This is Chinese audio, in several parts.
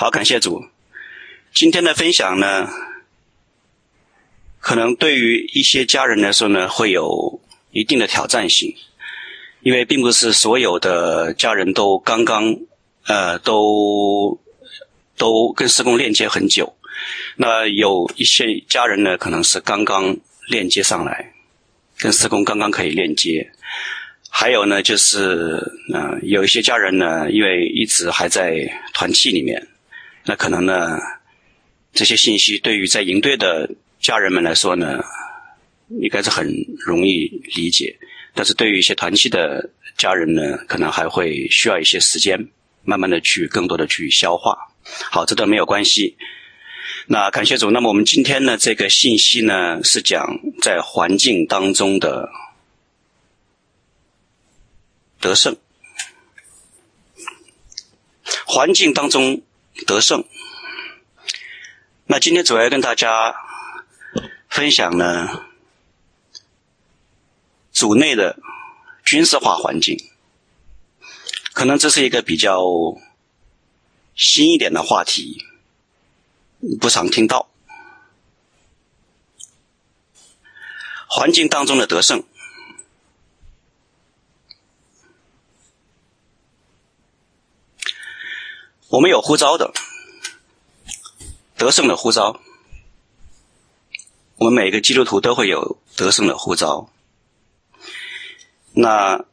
好，感谢主。今天的分享呢，可能对于一些家人来说呢，会有一定的挑战性，因为并不是所有的家人都刚刚呃都都跟施工链接很久。那有一些家人呢，可能是刚刚链接上来，跟施工刚刚可以链接。还有呢，就是嗯、有一些家人呢，因为一直还在团契里面，那可能呢，这些信息对于在营队的家人们来说呢，应该是很容易理解。但是对于一些团契的家人呢，可能还会需要一些时间，慢慢的去更多的去消化。好，这都没有关系。那感谢主。那么我们今天呢，这个信息呢，是讲在环境当中的。得胜，环境当中得胜。那今天主要跟大家分享呢，组内的军事化环境，可能这是一个比较新一点的话题，不常听到。环境当中的得胜。我们有呼召的，得胜的呼召。我们每个基督徒都会有得胜的呼召。那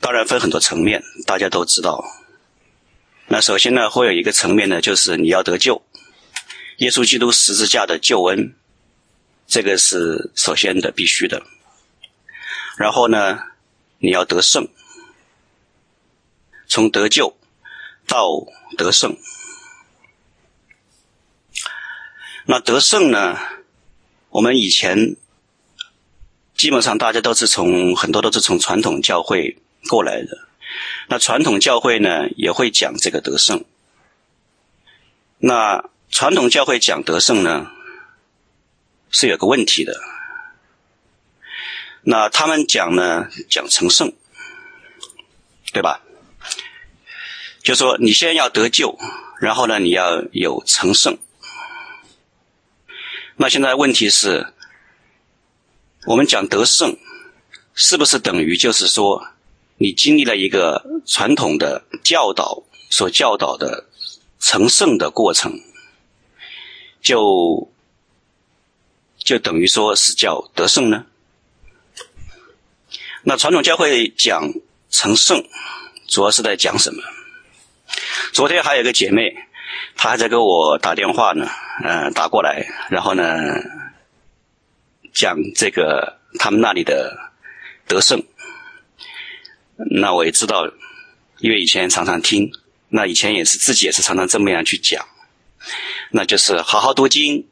当然分很多层面，大家都知道。那首先呢，会有一个层面呢，就是你要得救，耶稣基督十字架的救恩，这个是首先的必须的。然后呢，你要得胜，从得救。到得胜，那得胜呢？我们以前基本上大家都是从很多都是从传统教会过来的。那传统教会呢，也会讲这个得胜。那传统教会讲得胜呢，是有个问题的。那他们讲呢，讲成圣，对吧？就说你先要得救，然后呢，你要有成圣。那现在问题是，我们讲得胜，是不是等于就是说，你经历了一个传统的教导所教导的成圣的过程，就就等于说是叫得胜呢？那传统教会讲成圣，主要是在讲什么？昨天还有个姐妹，她还在给我打电话呢，呃，打过来，然后呢，讲这个他们那里的得胜。那我也知道，因为以前常常听，那以前也是自己也是常常这么样去讲，那就是好好读经、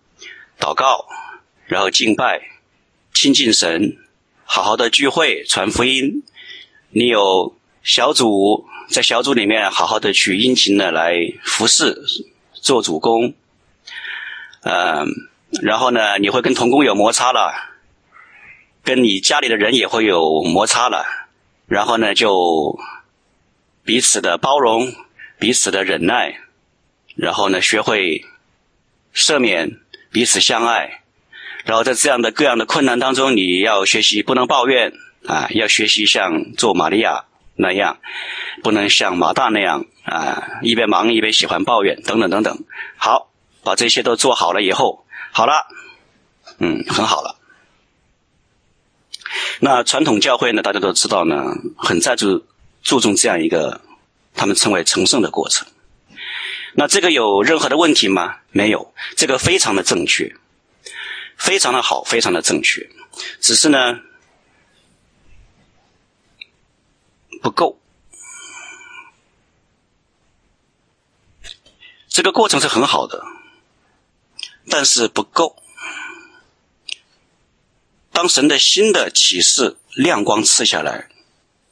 祷告，然后敬拜、亲近神，好好的聚会、传福音。你有小组。在小组里面，好好的去殷勤的来服侍，做主工，嗯、然后呢，你会跟同工有摩擦了，跟你家里的人也会有摩擦了，然后呢，就彼此的包容，彼此的忍耐，然后呢，学会赦免，彼此相爱，然后在这样的各样的困难当中，你要学习不能抱怨啊，要学习像做玛利亚。那样，不能像马大那样啊，一边忙一边喜欢抱怨，等等等等。好，把这些都做好了以后，好了，嗯，很好了。那传统教会呢，大家都知道呢，很在注注重这样一个他们称为成圣的过程。那这个有任何的问题吗？没有，这个非常的正确，非常的好，非常的正确。只是呢。不够，这个过程是很好的，但是不够。当神的新的启示亮光赐下来，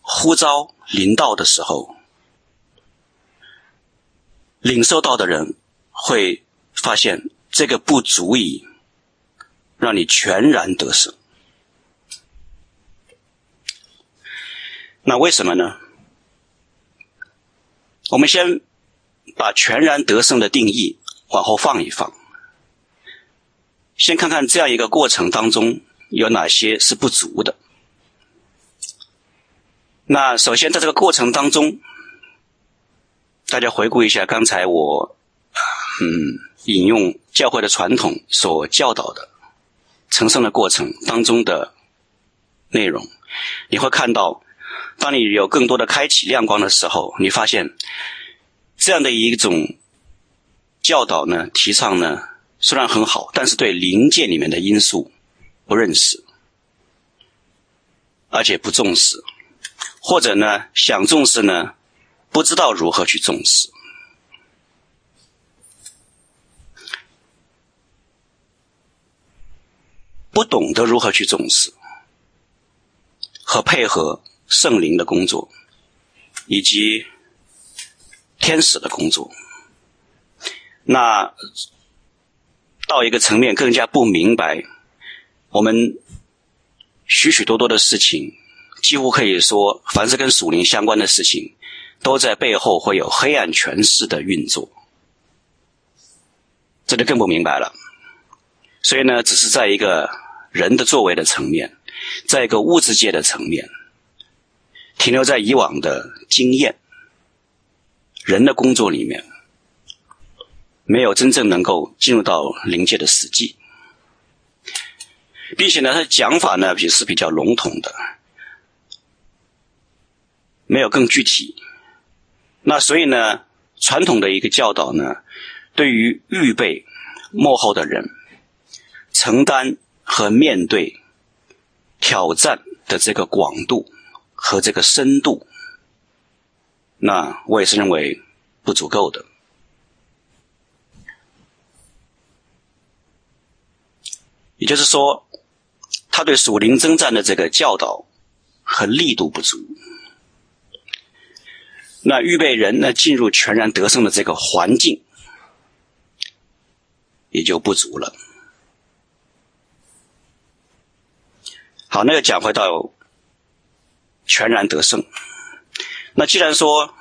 呼召临到的时候，领受到的人会发现这个不足以让你全然得胜。那为什么呢？我们先把全然得胜的定义往后放一放，先看看这样一个过程当中有哪些是不足的。那首先在这个过程当中，大家回顾一下刚才我嗯引用教会的传统所教导的成圣的过程当中的内容，你会看到，当你有更多的开启亮光的时候，你发现。这样的一种教导呢，提倡呢，虽然很好，但是对灵界里面的因素不认识，而且不重视，或者呢，想重视呢，不知道如何去重视，不懂得如何去重视和配合圣灵的工作，以及。天使的工作，那到一个层面更加不明白，我们许许多多的事情，几乎可以说，凡是跟属灵相关的事情，都在背后会有黑暗权势的运作，这就更不明白了。所以呢，只是在一个人的作为的层面，在一个物质界的层面，停留在以往的经验。人的工作里面，没有真正能够进入到灵界的实际，并且呢，他讲法呢也是比较笼统的，没有更具体。那所以呢，传统的一个教导呢，对于预备幕后的人，承担和面对挑战的这个广度和这个深度。那我也是认为不足够的，也就是说，他对属灵征战的这个教导和力度不足，那预备人呢进入全然得胜的这个环境也就不足了。好，那个讲回到全然得胜。那既然说，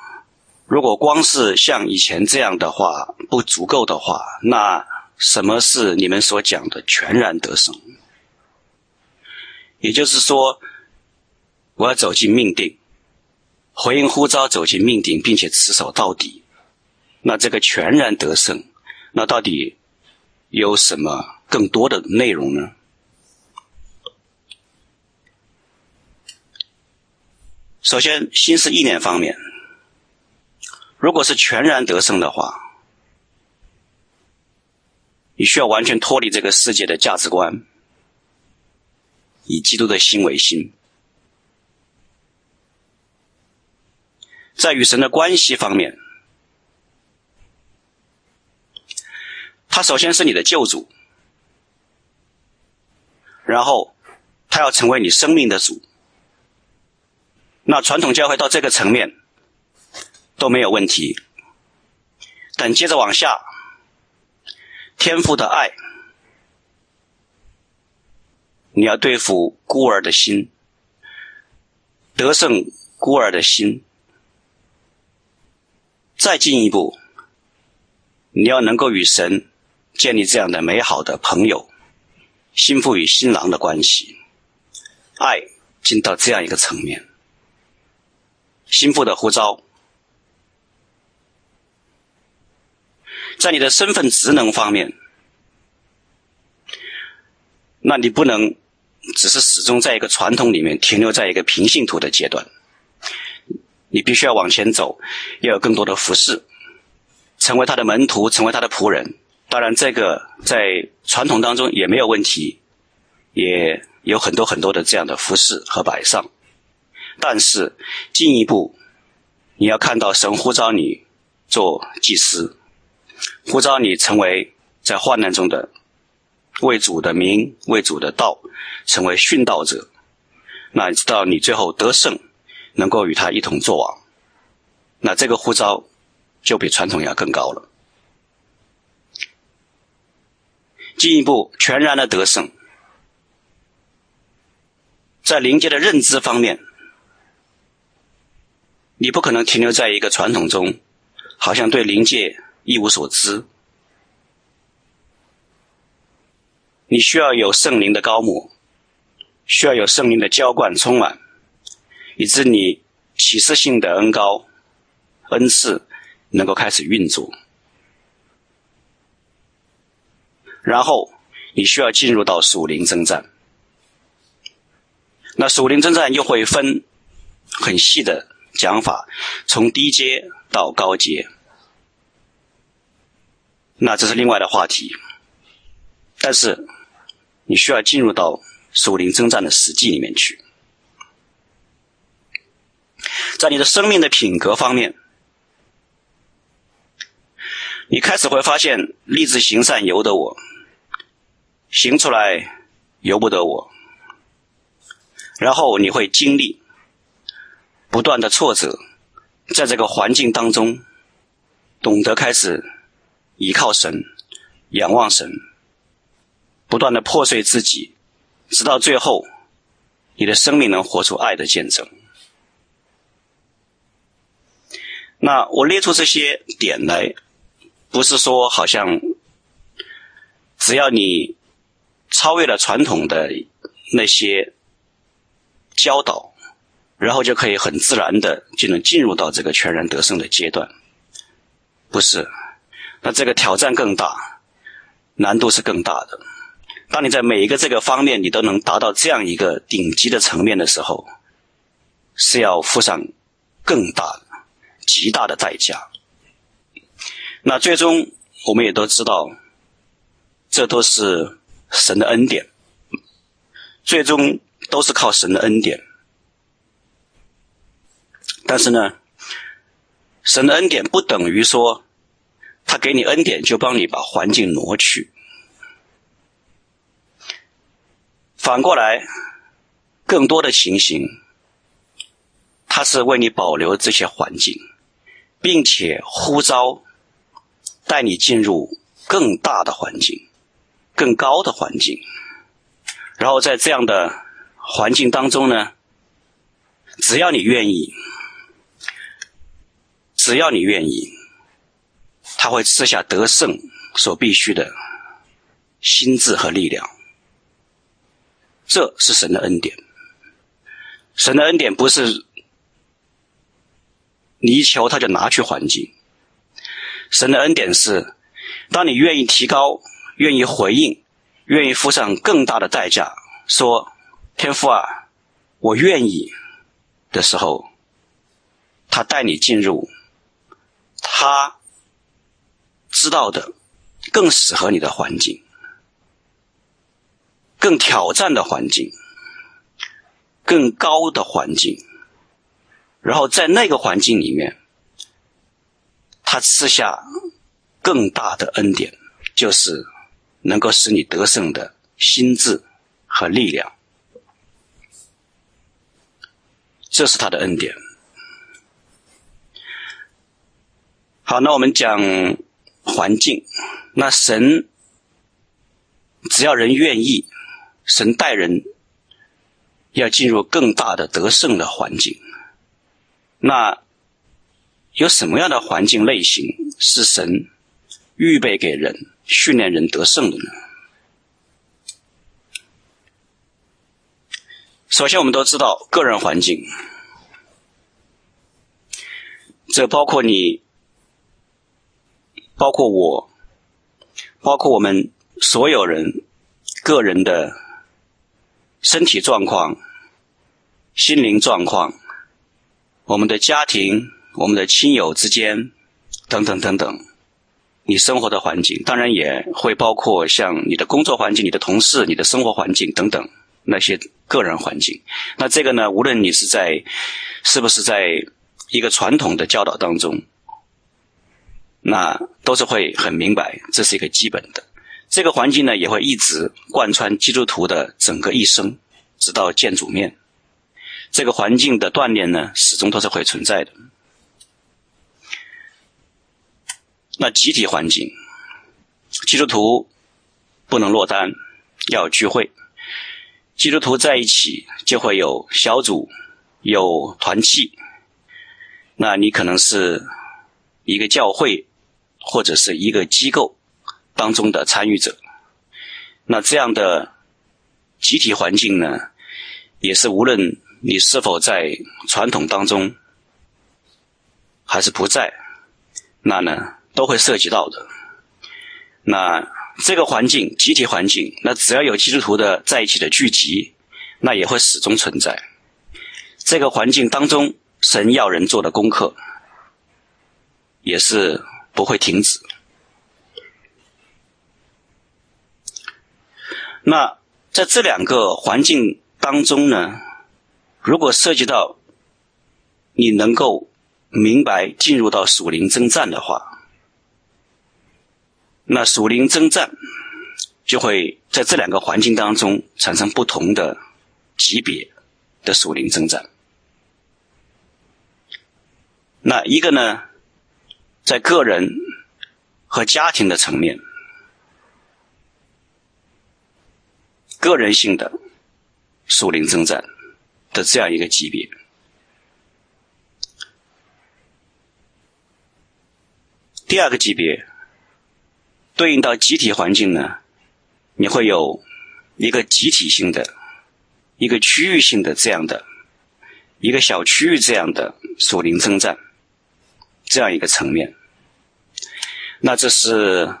如果光是像以前这样的话不足够的话，那什么是你们所讲的全然得胜？也就是说，我要走进命定，回应呼召，走进命定，并且持守到底。那这个全然得胜，那到底有什么更多的内容呢？首先，心思意念方面，如果是全然得胜的话，你需要完全脱离这个世界的价值观，以基督的心为心。在与神的关系方面，他首先是你的救主，然后他要成为你生命的主。那传统教会到这个层面都没有问题，但接着往下，天父的爱，你要对付孤儿的心，得胜孤儿的心，再进一步，你要能够与神建立这样的美好的朋友，新妇与新郎的关系，爱进到这样一个层面。心腹的呼召，在你的身份职能方面，那你不能只是始终在一个传统里面停留在一个平信徒的阶段，你必须要往前走，要有更多的服侍，成为他的门徒，成为他的仆人。当然，这个在传统当中也没有问题，也有很多很多的这样的服侍和摆上。但是进一步，你要看到神呼召你做祭司，呼召你成为在患难中的为主的名、为主的道，成为殉道者。那你知道你最后得胜，能够与他一同作王，那这个呼召就比传统要更高了。进一步全然的得胜，在灵界的认知方面。你不可能停留在一个传统中，好像对灵界一无所知。你需要有圣灵的高抹，需要有圣灵的浇灌充满，以致你启示性的恩膏、恩赐能够开始运作。然后你需要进入到属灵征战。那属灵征战又会分很细的讲法，从低阶到高阶。那这是另外的话题。但是你需要进入到属灵征战的实际里面去，在你的生命的品格方面，你开始会发现立志行善由得我。行出来由不得我，然后你会经历不断的挫折，在这个环境当中，懂得开始依靠神、仰望神，不断的破碎自己，直到最后，你的生命能活出爱的见证。那我列出这些点来，不是说好像只要你。超越了传统的那些教导，然后就可以很自然的就能进入到这个全然得胜的阶段，不是？那这个挑战更大，难度是更大的。当你在每一个这个方面你都能达到这样一个顶级的层面的时候，是要付上更大、极大的代价。那最终我们也都知道，这都是。神的恩典，最终都是靠神的恩典。但是呢，神的恩典不等于说，他给你恩典就帮你把环境挪去。反过来，更多的情形，他是为你保留这些环境，并且呼召带你进入更大的环境。更高的环境，然后在这样的环境当中呢，只要你愿意，只要你愿意，他会赐下得胜所必须的心智和力量。这是神的恩典。神的恩典不是你一求他就拿去环境，神的恩典是当你愿意提高。愿意回应，愿意付上更大的代价，说：“天父啊，我愿意。”的时候，他带你进入他知道的更适合你的环境，更挑战的环境，更高的环境，然后在那个环境里面，他赐下更大的恩典，就是。能够使你得胜的心智和力量，这是他的恩典。好，那我们讲环境。那神只要人愿意，神带人要进入更大的得胜的环境。那有什么样的环境类型是神预备给人？训练人得胜的呢？首先，我们都知道个人环境，这包括你，包括我，包括我们所有人个人的身体状况、心灵状况，我们的家庭、我们的亲友之间，等等等等。你生活的环境，当然也会包括像你的工作环境、你的同事、你的生活环境等等那些个人环境。那这个呢，无论你是在是不是在一个传统的教导当中，那都是会很明白，这是一个基本的。这个环境呢，也会一直贯穿基督徒的整个一生，直到见主面。这个环境的锻炼呢，始终都是会存在的。那集体环境，基督徒不能落单，要聚会。基督徒在一起就会有小组，有团契。那你可能是一个教会或者是一个机构当中的参与者。那这样的集体环境呢，也是无论你是否在传统当中，还是不在，那呢都会涉及到的。那这个环境，集体环境，那只要有基督徒的在一起的聚集，那也会始终存在。这个环境当中，神要人做的功课，也是不会停止。那在这两个环境当中呢，如果涉及到你能够明白进入到属灵征战的话，那属灵征战就会在这两个环境当中产生不同的级别的属灵征战。那一个呢，在个人和家庭的层面，个人性的属灵征战的这样一个级别。第二个级别对应到集体环境呢，你会有一个集体性的、一个区域性的这样的一个小区域这样的属灵征战。这样一个层面，那这是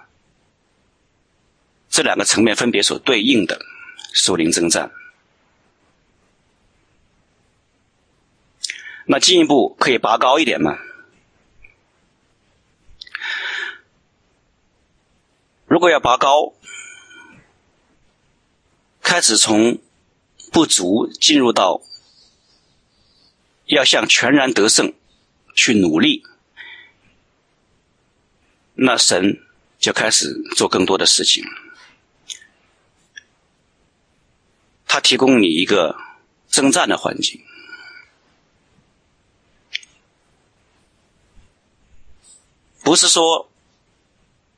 这两个层面分别所对应的属灵征战。那进一步可以拔高一点吗？如果要拔高，开始从不足进入到要向全然得胜去努力。那神就开始做更多的事情，他提供你一个征战的环境，不是说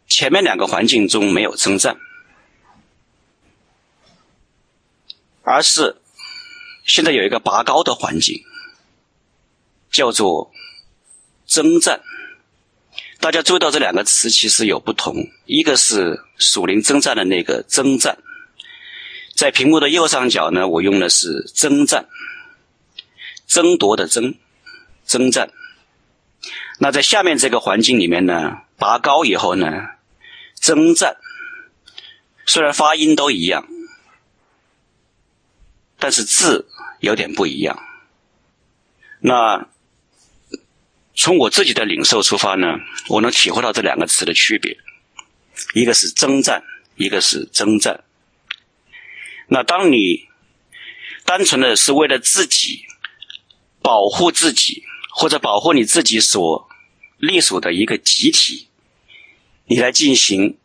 前面两个环境中没有征战，而是现在有一个拔高的环境，叫做征战。大家注意到这两个词其实有不同，一个是属灵征战的那个征战，在屏幕的右上角呢，我用的是征战，争夺的争，征战。那在下面这个环境里面呢，拔高以后呢，征战，虽然发音都一样，但是字有点不一样。那。从我自己的领受出发呢，我能体会到这两个词的区别，一个是征战，一个是征战。那当你单纯的是为了自己保护自己，或者保护你自己所隶属的一个集体，你来进行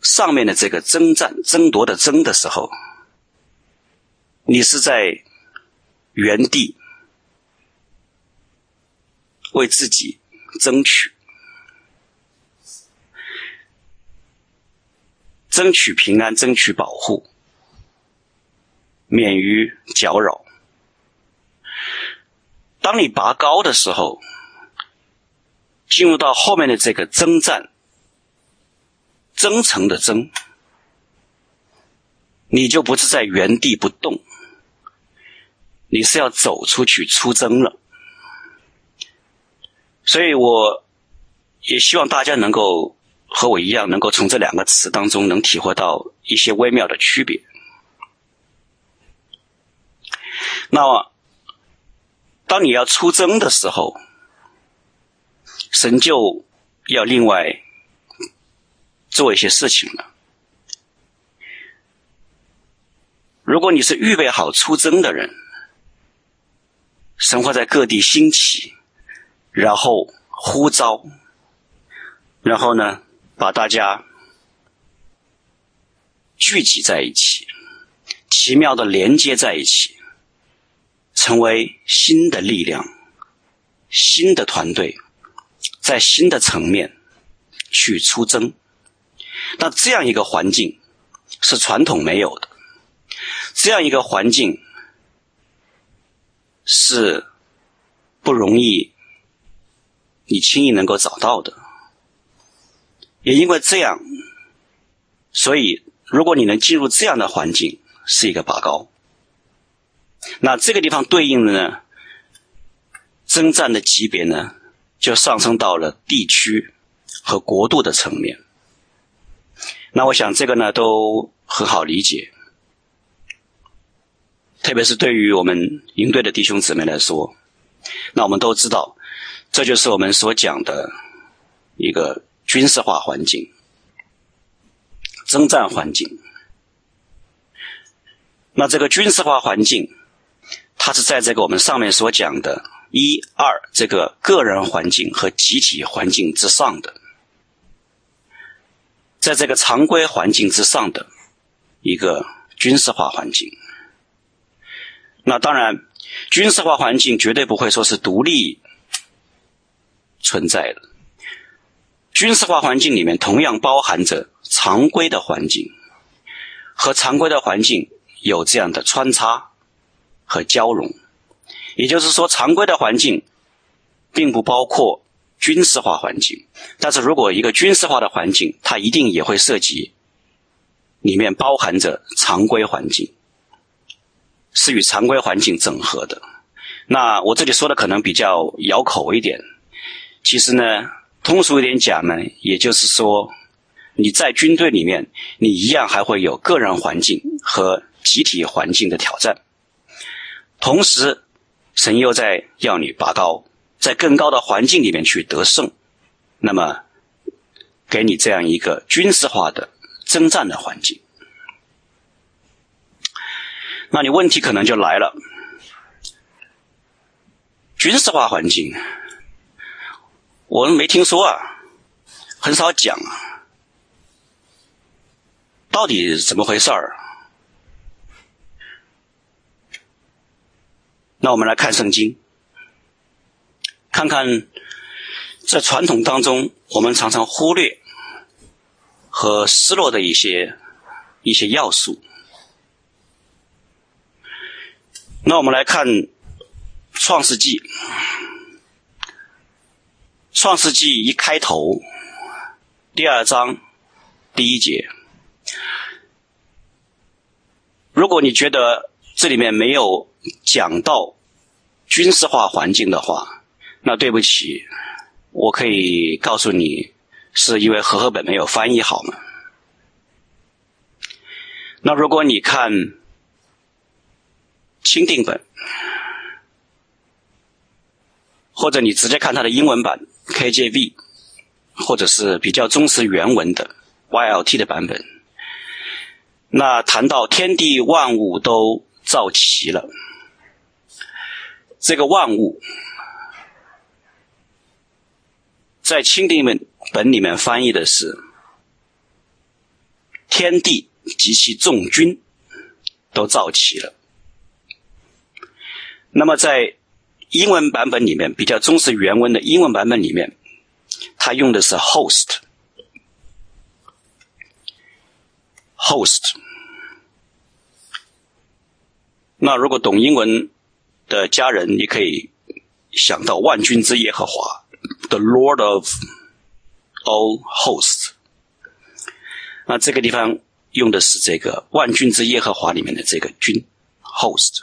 上面的这个征战、争夺的争的时候，你是在原地。为自己争取，争取平安，争取保护，免于搅扰。当你拔高的时候，进入到后面的这个征战、征程的征，你就不是在原地不动，你是要走出去出征了。所以，我也希望大家能够和我一样，能够从这两个词当中能体会到一些微妙的区别。那么，当你要出征的时候，神就要另外做一些事情了。如果你是预备好出征的人，神会在各地兴起。然后呼召，然后呢，把大家聚集在一起，奇妙的连接在一起，成为新的力量、新的团队，在新的层面去出征。那这样一个环境是传统没有的，这样一个环境是不容易。你轻易能够找到的。也因为这样，所以如果你能进入这样的环境，是一个拔高。那这个地方对应的呢，征战的级别呢，就上升到了地区和国度的层面。那我想这个呢，都很好理解。特别是对于我们营队的弟兄姊妹来说，那我们都知道，这就是我们所讲的一个军事化环境、征战环境。那这个军事化环境，它是在这个我们上面所讲的一二这个个人环境和集体环境之上的，在这个常规环境之上的一个军事化环境。那当然，军事化环境绝对不会说是独立存在的。军事化环境里面同样包含着常规的环境，和常规的环境有这样的穿插和交融。也就是说，常规的环境并不包括军事化环境，但是如果一个军事化的环境，它一定也会涉及里面包含着常规环境。是与常规环境整合的。那我这里说的可能比较咬口一点，其实呢，通俗一点讲呢，也就是说，你在军队里面，你一样还会有个人环境和集体环境的挑战。同时，神又在要你拔高，在更高的环境里面去得胜。那么，给你这样一个军事化的征战的环境。那你问题可能就来了，军事化环境，我们没听说啊，很少讲啊，到底怎么回事儿？那我们来看圣经，看看在传统当中，我们常常忽略和失落的一些一些要素。那我们来看《创世纪》，《创世纪》一开头，第二章第一节。如果你觉得这里面没有讲到军事化环境的话，那对不起，我可以告诉你，是因为和合本没有翻译好嘛？那如果你看，钦定本，或者你直接看它的英文版 KJV，或者是比较忠实原文的 YLT 的版本。那谈到天地万物都造齐了，这个万物在钦定本本里面翻译的是天地及其众君都造齐了。那么在英文版本里面，比较忠实原文的英文版本里面，它用的是 host，host。那如果懂英文的家人，你可以想到万军之耶和华，the Lord of all hosts。那这个地方用的是这个万军之耶和华里面的这个军 host。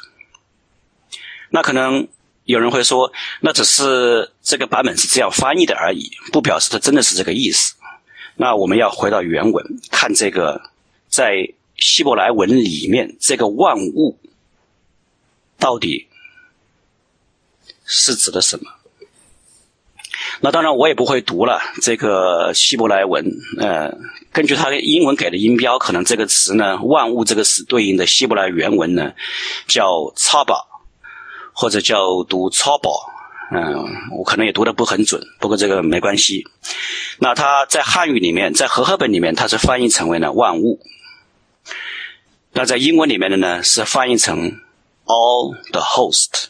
那可能有人会说，那只是这个版本是这样翻译的而已，不表示它真的是这个意思。那我们要回到原文，看这个在希伯来文里面这个万物到底是指的什么？那当然我也不会读了这个希伯来文，呃，根据它英文给的音标，可能这个词呢，万物这个词对应的希伯来原文呢，叫 “tsaba”。或者叫读超宝，嗯，我可能也读的不很准，不过这个没关系。那它在汉语里面，在和合本里面，它是翻译成为了万物。那在英文里面的呢，是翻译成 all the host。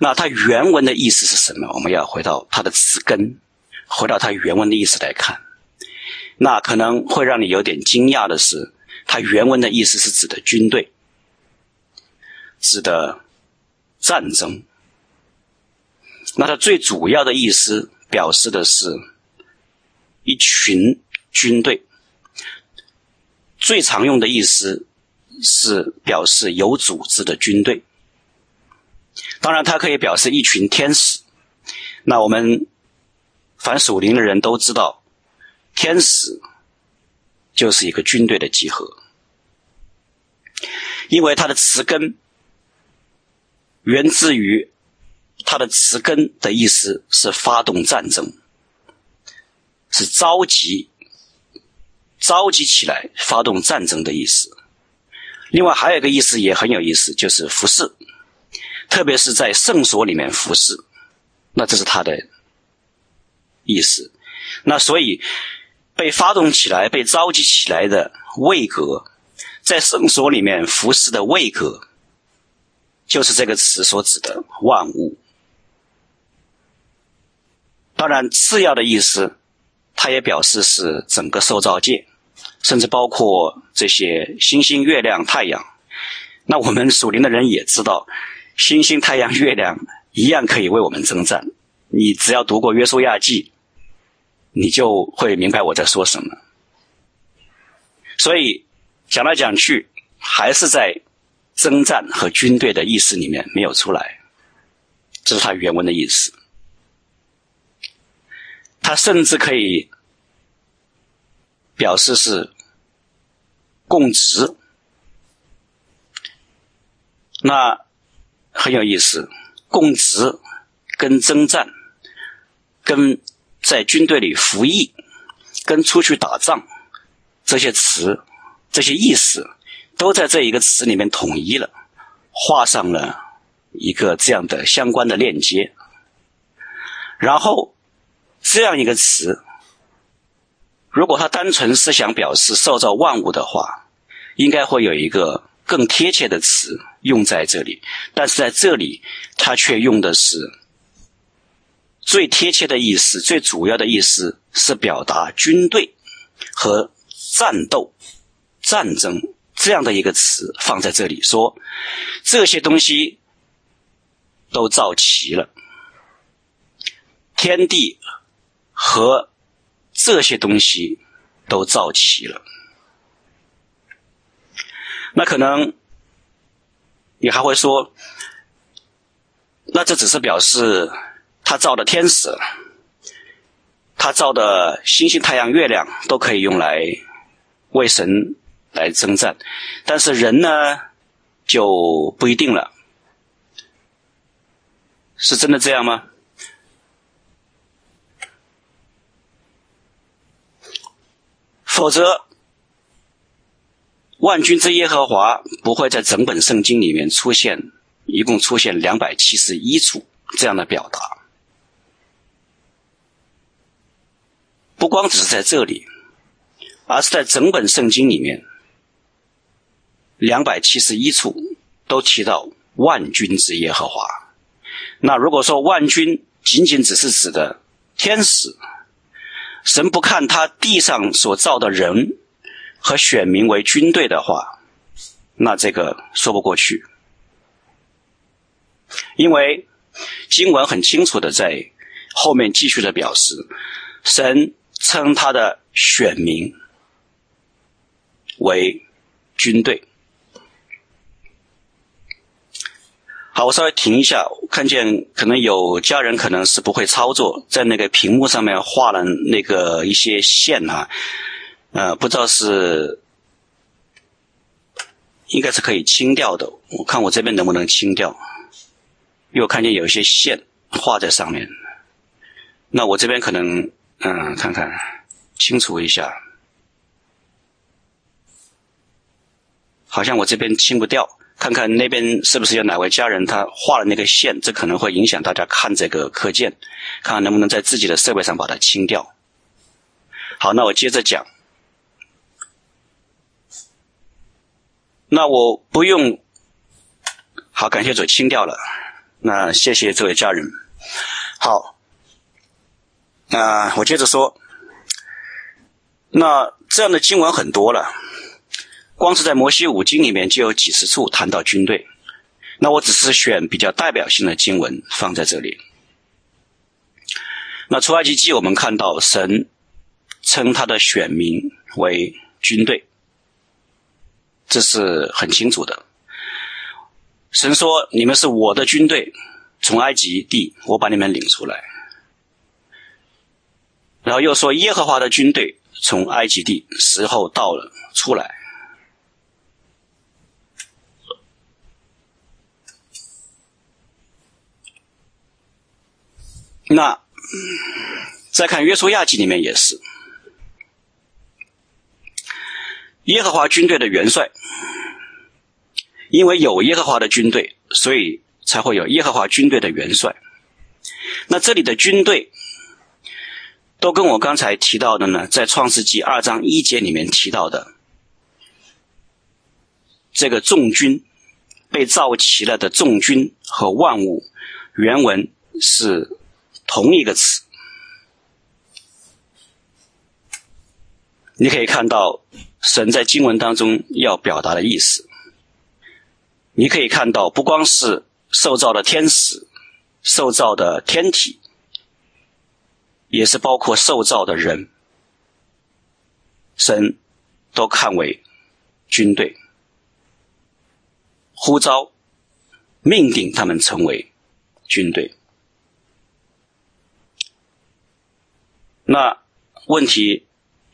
那它原文的意思是什么？我们要回到它的词根，回到它原文的意思来看。那可能会让你有点惊讶的是，它原文的意思是指的军队，指的。战争，那它最主要的意思表示的是一群军队，最常用的意思是表示有组织的军队。当然，它可以表示一群天使。那我们凡属灵的人都知道，天使就是一个军队的集合，因为它的词根源自于。它的词根的意思是发动战争，是召集、召集起来发动战争的意思。另外还有一个意思也很有意思，就是服侍，特别是在圣所里面服侍。那这是它的意思。那所以被发动起来、被召集起来的位格，在圣所里面服侍的位格，就是这个词所指的万物。当然，次要的意思，它也表示是整个受造界，甚至包括这些星星、月亮、太阳。那我们属灵的人也知道，星星、太阳、月亮一样可以为我们征战。你只要读过《约书亚记》，你就会明白我在说什么。所以讲来讲去，还是在征战和军队的意思里面没有出来，这是他原文的意思。他甚至可以表示是供职，那很有意思。供职跟征战、跟在军队里服役、跟出去打仗这些词、这些意思，都在这一个词里面统一了，画上了一个这样的相关的链接，然后。这样一个词，如果它单纯是想表示受造万物的话，应该会有一个更贴切的词用在这里。但是在这里，它却用的是最贴切的意思，最主要的意思是表达军队和战斗、战争这样的一个词放在这里，说这些东西都造齐了，天地。和这些东西都造齐了，那可能你还会说，那这只是表示他造的天使，他造的星星、太阳、月亮都可以用来为神来征战，但是人呢就不一定了，是真的这样吗？否则，万军之耶和华不会在整本圣经里面出现，一共出现两百七十一处这样的表达。不光只是在这里，而是在整本圣经里面，两百七十一处都提到万军之耶和华。那如果说万军仅仅只是指的天使，神不看他地上所造的人和选民为军队的话，那这个说不过去，因为经文很清楚的在后面继续的表示，神称他的选民为军队。好，我稍微停一下。我看见可能有家人可能是不会操作，在那个屏幕上面画了那个一些线啊，呃，不知道是应该是可以清掉的。我看我这边能不能清掉？因为我看见有一些线画在上面。那我这边可能嗯、看看清除一下，好像我这边清不掉。看看那边是不是有哪位家人他画了那个线，这可能会影响大家看这个课件，看看能不能在自己的设备上把它清掉。好，那我接着讲。那我不用，好，感谢主清掉了。那谢谢这位家人。好，那我接着说。那这样的经文很多了。光是在摩西五经里面就有几十处谈到军队，那我只是选比较代表性的经文放在这里。那出埃及记我们看到神称他的选民为军队，这是很清楚的。神说：“你们是我的军队，从埃及地我把你们领出来。”然后又说：“耶和华的军队从埃及地时候到了，出来。”那再看约书亚记里面也是，耶和华军队的元帅，因为有耶和华的军队，所以才会有耶和华军队的元帅。那这里的军队，都跟我刚才提到的呢，在创世纪二章一节里面提到的这个众军被造齐了的众军和万物，原文是。同一个词，你可以看到神在经文当中要表达的意思。你可以看到，不光是受造的天使、受造的天体，也是包括受造的人，神都看为军队，呼召、命定他们成为军队。那问题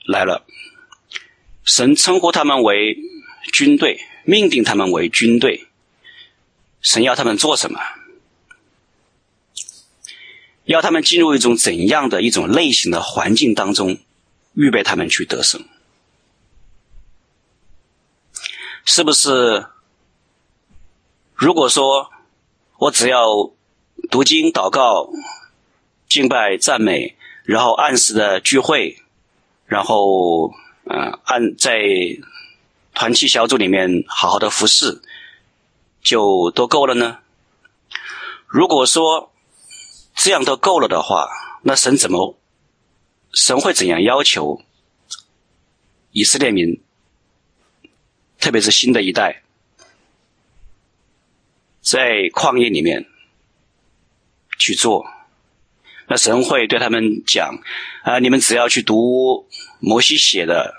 来了，神称呼他们为军队，命定他们为军队，神要他们做什么？要他们进入一种怎样的一种类型的环境当中，预备他们去得胜？是不是？如果说我只要读经、祷告、敬拜、赞美。然后按时的聚会，然后嗯，按在团契小组里面好好的服侍，就都够了呢？如果说这样都够了的话，那神怎么神会怎样要求以色列民，特别是新的一代，在旷野里面去做？那神会对他们讲：啊、你们只要去读摩西写的，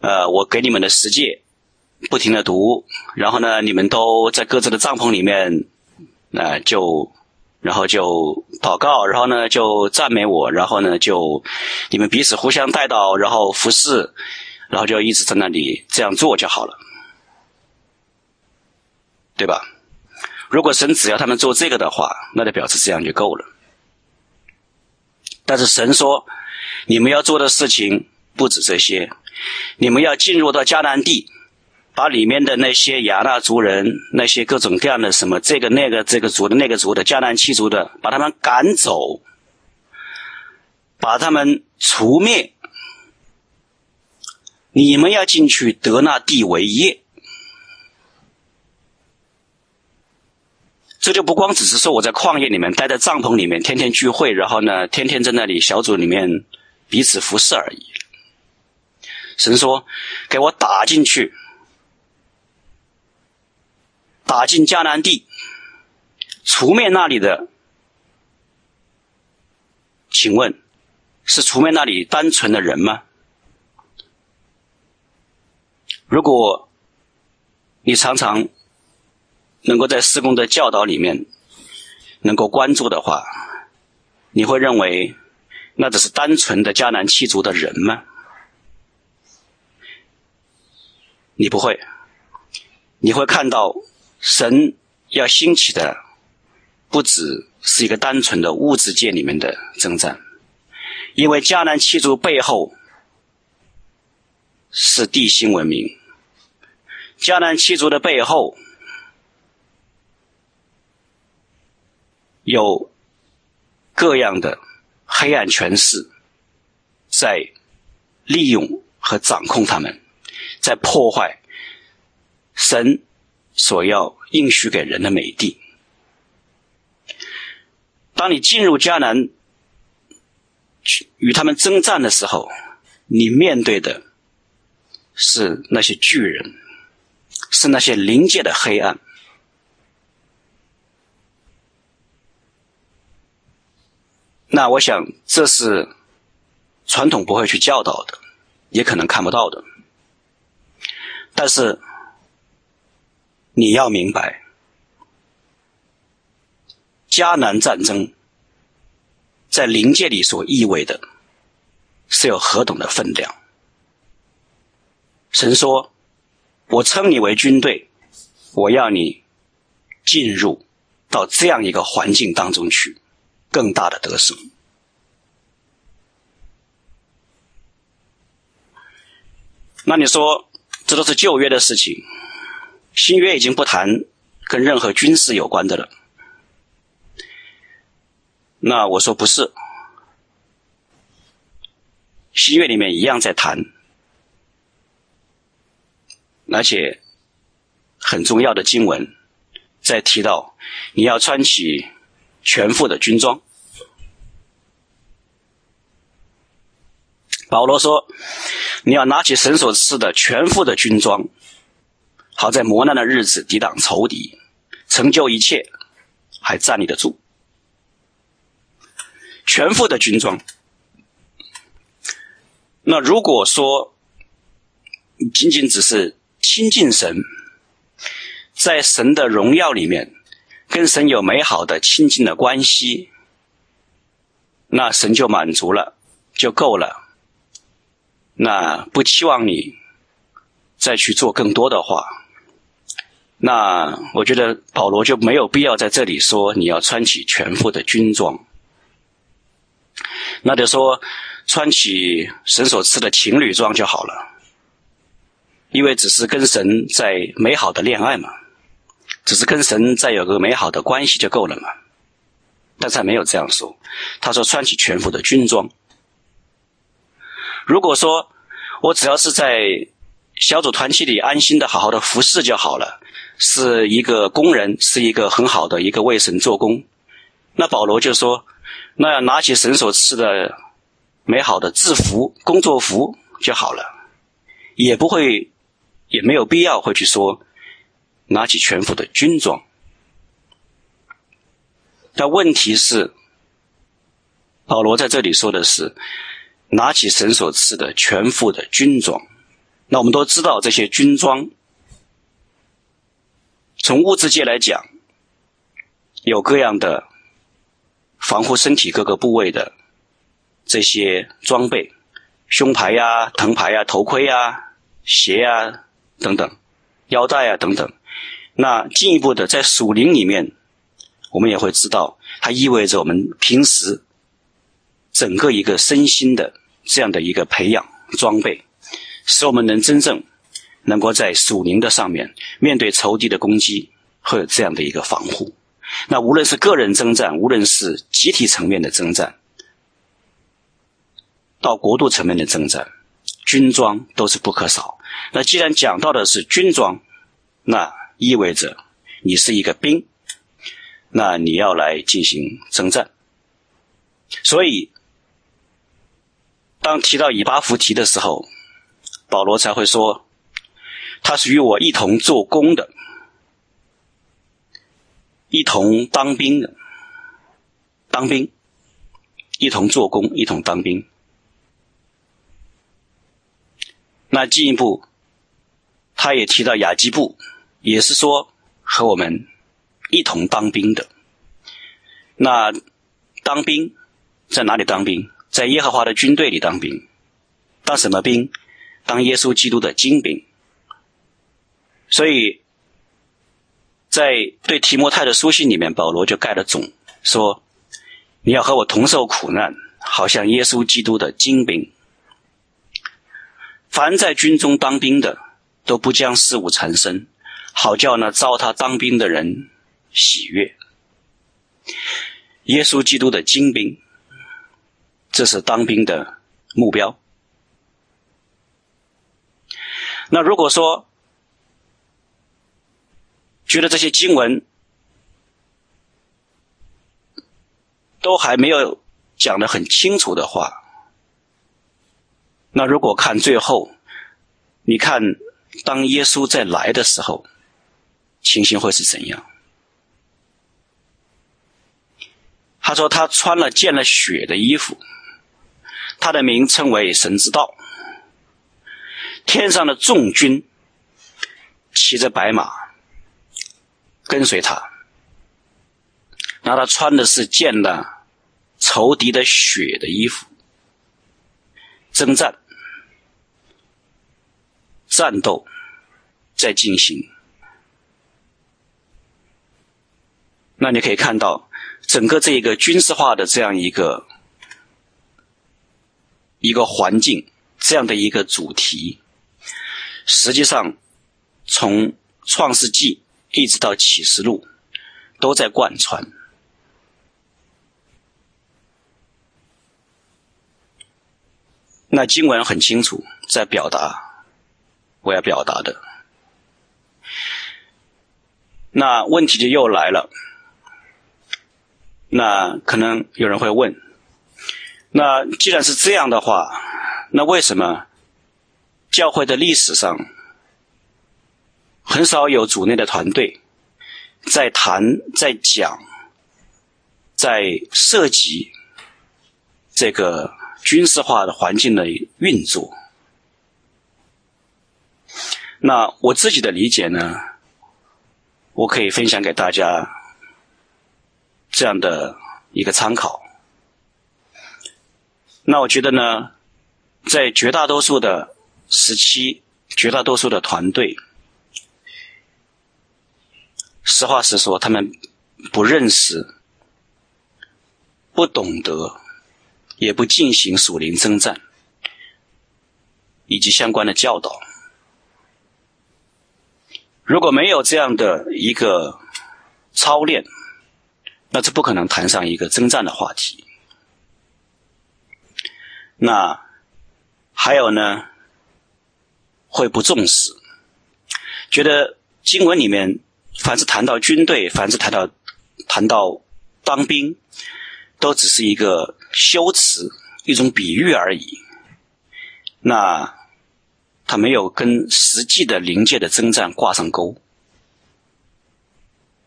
呃，我给你们的十诫，不停的读，然后呢，你们都在各自的帐篷里面，那、呃、就，然后就祷告，然后呢就赞美我，然后呢就你们彼此互相带到，然后服侍，然后就一直在那里这样做就好了，对吧？如果神只要他们做这个的话，那就表示这样就够了。但是神说，你们要做的事情不止这些，你们要进入到迦南地，把里面的那些亚衲族人、那些各种各样的什么这个那个这个族的那个族的迦南七族的，把他们赶走，把他们除灭。你们要进去得那地为业。这就不光只是说我在旷野里面待在帐篷里面天天聚会，然后呢天天在那里小组里面彼此服侍而已。神说：“给我打进去，打进迦南地，除灭那里的。请问，是除灭那里单纯的人吗？如果你常常……”能够在施工的教导里面能够关注的话，你会认为那只是单纯的迦南七族的人吗？你不会，你会看到神要兴起的不只是一个单纯的物质界里面的征战，因为迦南七族背后是地心文明，迦南七族的背后。有各样的黑暗权势在利用和掌控他们，在破坏神所要应许给人的美地。当你进入迦南与他们征战的时候，你面对的是那些巨人，是那些灵界的黑暗。那我想这是传统不会去教导的，也可能看不到的。但是你要明白，迦南战争在灵界里所意味的是有何等的分量。神说：“我称你为军队，我要你进入到这样一个环境当中去。”更大的得胜。那你说，这都是旧约的事情，新约已经不谈跟任何军事有关的了。那我说不是，新约里面一样在谈，而且很重要的经文在提到，你要穿起。全副的军装。保罗说：“你要拿起神所赐的全副的军装，好在磨难的日子抵挡仇敌，成就一切，还站立得住。全副的军装。那如果说仅仅只是亲近神，在神的荣耀里面。”跟神有美好的亲近的关系，那神就满足了，就够了。那不期望你再去做更多的话，那我觉得保罗就没有必要在这里说你要穿起全副的军装。那就说穿起神所赐的情侣装就好了，因为只是跟神在美好的恋爱嘛。只是跟神再有个美好的关系就够了嘛？但是他没有这样说，他说穿起全副的军装。如果说我只要是在小组团契里安心的好好的服侍就好了，是一个工人，是一个很好的一个为神做工，那保罗就说，那要拿起神所赐的美好的制服、工作服就好了，也不会，也没有必要会去说。拿起全副的军装，但问题是，保罗在这里说的是拿起神所赐的全副的军装。那我们都知道，这些军装从物质界来讲，有各样的防护身体各个部位的这些装备，胸牌呀、藤牌呀、头盔呀、啊、鞋呀、啊、等等，腰带啊等等。那进一步的，在属灵里面，我们也会知道，它意味着我们平时整个一个身心的这样的一个培养装备，使我们能真正能够在属灵的上面面对仇敌的攻击，会有这样的一个防护。那无论是个人征战，无论是集体层面的征战，到国度层面的征战，军装都是不可少。那既然讲到的是军装，那意味着你是一个兵，那你要来进行征战。所以，当提到以巴弗提的时候，保罗才会说，他是与我一同做工的，一同当兵的，当兵，一同做工，一同当兵。那进一步，他也提到雅基布。也是说和我们一同当兵的。那当兵在哪里当兵？在耶和华的军队里当兵。当什么兵？当耶稣基督的精兵。所以在对提摩太的书信里面，保罗就盖了种，说你要和我同受苦难，好像耶稣基督的精兵。凡在军中当兵的，都不将事物缠身。好叫那招他当兵的人喜悦。耶稣基督的精兵，这是当兵的目标。那如果说觉得这些经文都还没有讲的很清楚的话，那如果看最后，你看当耶稣再来的时候。情形会是怎样？他说他穿了见了血的衣服，他的名称为神之道。天上的众军骑着白马跟随他，那他穿的是见了仇敌的血的衣服，征战、战斗在进行。那你可以看到，整个这一个军事化的这样一个一个环境，这样的一个主题，实际上从创世纪一直到启示录都在贯穿。那经文很清楚，在表达我要表达的。那问题就又来了。那可能有人会问：那既然是这样的话，那为什么教会的历史上很少有主内的团队在谈、在讲、在涉及这个军事化的环境的运作？那我自己的理解呢，我可以分享给大家。这样的一个参考，那我觉得呢，在绝大多数的时期，绝大多数的团队，实话实说，他们不认识、不懂得，也不进行属灵征战以及相关的教导。如果没有这样的一个操练，那这不可能谈上一个征战的话题。那还有呢，会不重视，觉得经文里面凡是谈到军队，凡是谈到谈到当兵，都只是一个修辞，一种比喻而已。那他没有跟实际的灵界的征战挂上钩。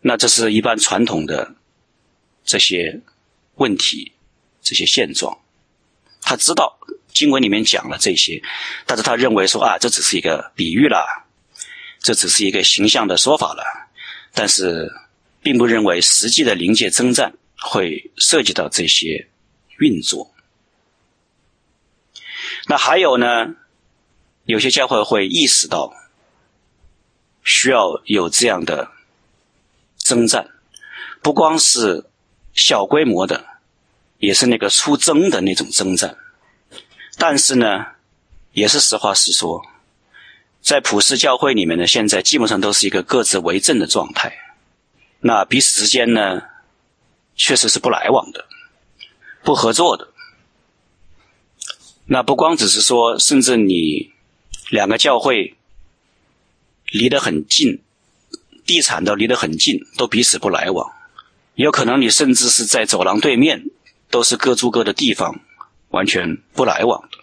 那这是一般传统的。这些问题，这些现状，他知道经文里面讲了这些，但是他认为说啊，这只是一个比喻了，这只是一个形象的说法了，但是并不认为实际的灵界征战会涉及到这些运作。那还有呢，有些教会会意识到需要有这样的征战，不光是。小规模的，也是那个出征的那种征战，但是呢，也是实话实说，在普世教会里面呢，现在基本上都是一个各自为政的状态，那彼此之间呢，确实是不来往的，不合作的。那不光只是说，甚至你两个教会离得很近，地产都离得很近，都彼此不来往。有可能你甚至是在走廊对面，都是各住各的地方，完全不来往的。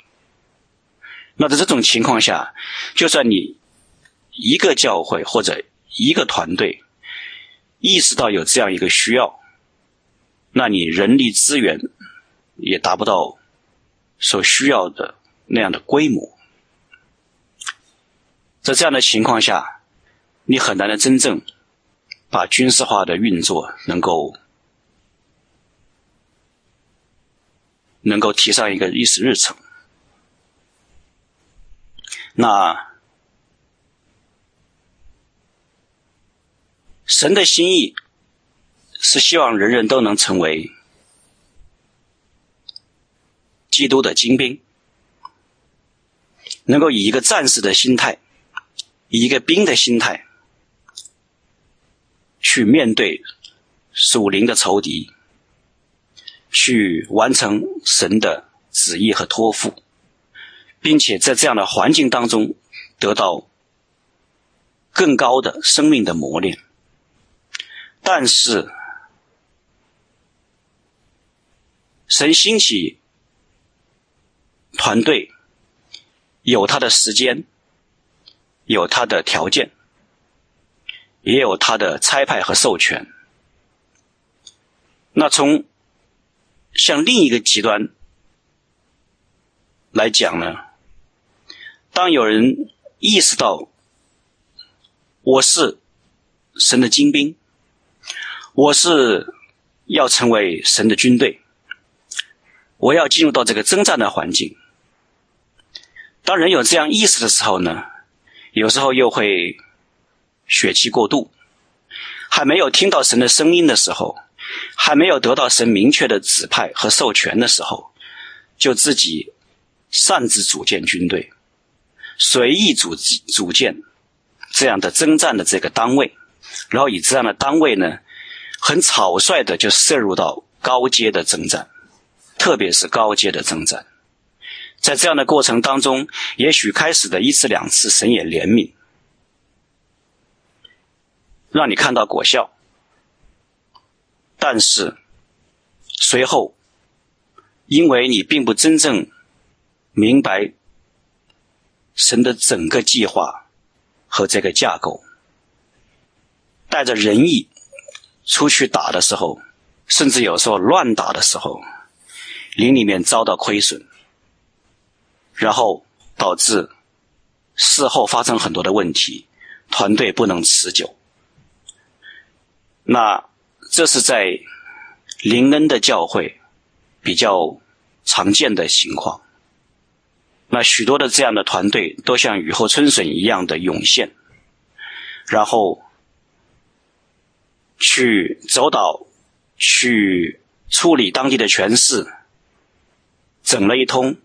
那在这种情况下，就算你一个教会或者一个团队意识到有这样一个需要，那你人力资源也达不到所需要的那样的规模。在这样的情况下，你很难的真正。把军事化的运作能够能够提上一个议事日程，那神的心意是希望人人都能成为基督的精兵，能够以一个战士的心态，以一个兵的心态。去面对属灵的仇敌，去完成神的旨意和托付，并且在这样的环境当中得到更高的生命的磨练。但是，神兴起团队，有他的时间，有他的条件。也有他的差派和授权。那从向另一个极端来讲呢，当有人意识到我是神的精兵，我是要成为神的军队，我要进入到这个征战的环境。当人有这样意识的时候呢，有时候又会血气过度，还没有听到神的声音的时候，还没有得到神明确的指派和授权的时候，就自己擅自组建军队，随意组组建这样的征战的这个单位，然后以这样的单位呢，很草率的就涉入到高阶的征战，特别是高阶的征战。在这样的过程当中，也许开始的一次两次，神也怜悯，让你看到果效。但是随后，因为你并不真正明白神的整个计划和这个架构，带着仁义出去打的时候，甚至有时候乱打的时候，灵里面遭到亏损。然后导致事后发生很多的问题，团队不能持久。那这是在林恩的教会比较常见的情况。那许多的这样的团队都像雨后春笋一样的涌现，然后去走岛，去处理当地的权势，整了一通。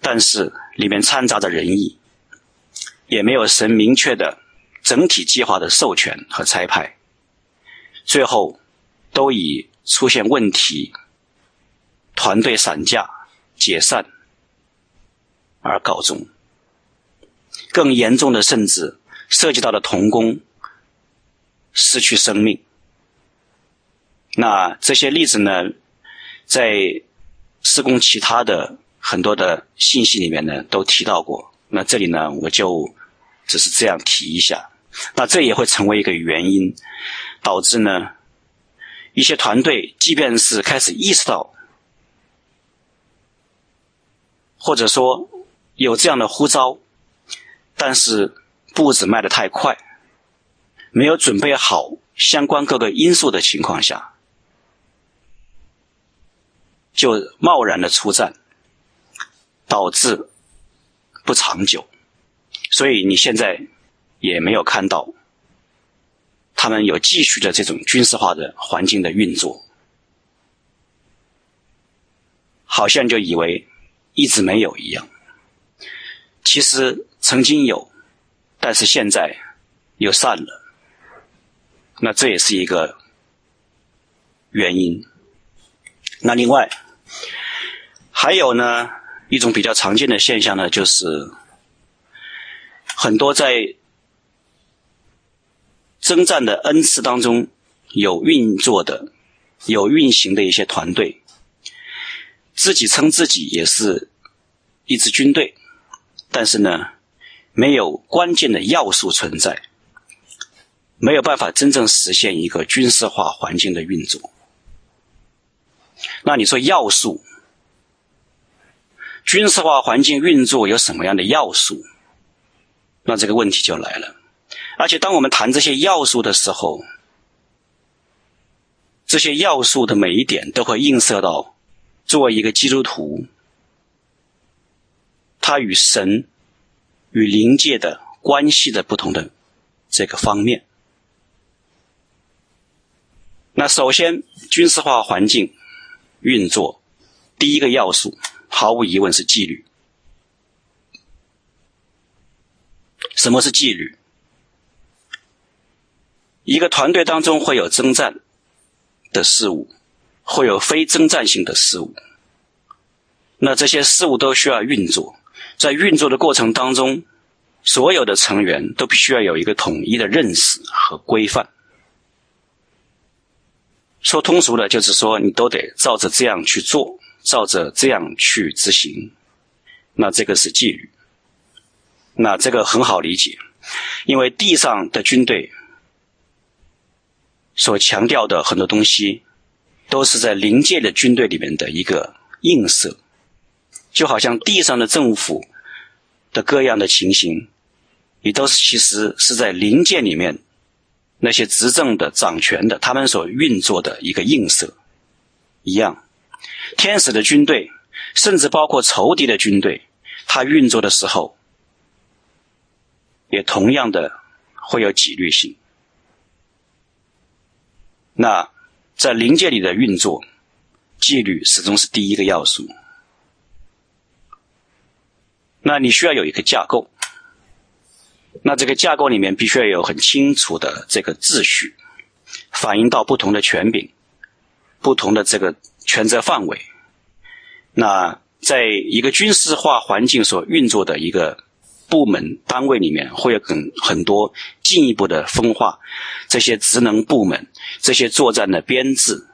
但是里面掺杂着人意，也没有神明确的整体计划的授权和差派，最后都以出现问题、团队散架、解散而告终。更严重的，甚至涉及到了童工失去生命。那这些例子呢，在施工其他的。很多的信息里面呢都提到过，那这里呢我就只是这样提一下，那这也会成为一个原因，导致呢一些团队即便是开始意识到，或者说有这样的呼召，但是步子迈得太快，没有准备好相关各个因素的情况下，就贸然的出战。导致不长久，所以你现在也没有看到他们有继续的这种军事化的环境的运作，好像就以为一直没有一样。其实曾经有，但是现在又散了。那这也是一个原因。那另外还有呢？一种比较常见的现象呢，就是很多在征战的恩赐当中有运作的、有运行的一些团队，自己称自己也是一支军队，但是呢，没有关键的要素存在，没有办法真正实现一个军事化环境的运作。那你说要素？军事化环境运作有什么样的要素？那这个问题就来了。而且当我们谈这些要素的时候，这些要素的每一点都会映射到作为一个基督徒，他与神与灵界的关系的不同的这个方面。那首先，军事化环境运作第一个要素。毫无疑问是纪律。什么是纪律？一个团队当中会有征战的事物，会有非征战性的事物。那这些事物都需要运作，在运作的过程当中，所有的成员都必须要有一个统一的认识和规范。说通俗的，就是说你都得照着这样去做。照着这样去执行，那这个是纪律。那这个很好理解，因为地上的军队所强调的很多东西，都是在灵界的军队里面的一个映射，就好像地上的政府的各样的情形，也都是其实是在灵界里面那些执政的、掌权的，他们所运作的一个映射一样。天使的军队，甚至包括仇敌的军队，他运作的时候，也同样的会有纪律性。那在灵界里的运作，纪律始终是第一个要素。那你需要有一个架构，那这个架构里面必须要有很清楚的这个秩序，反映到不同的权柄、不同的这个权责范围。那在一个军事化环境所运作的一个。部门单位里面会有很很多进一步的分化，这些职能部门、这些作战的编制，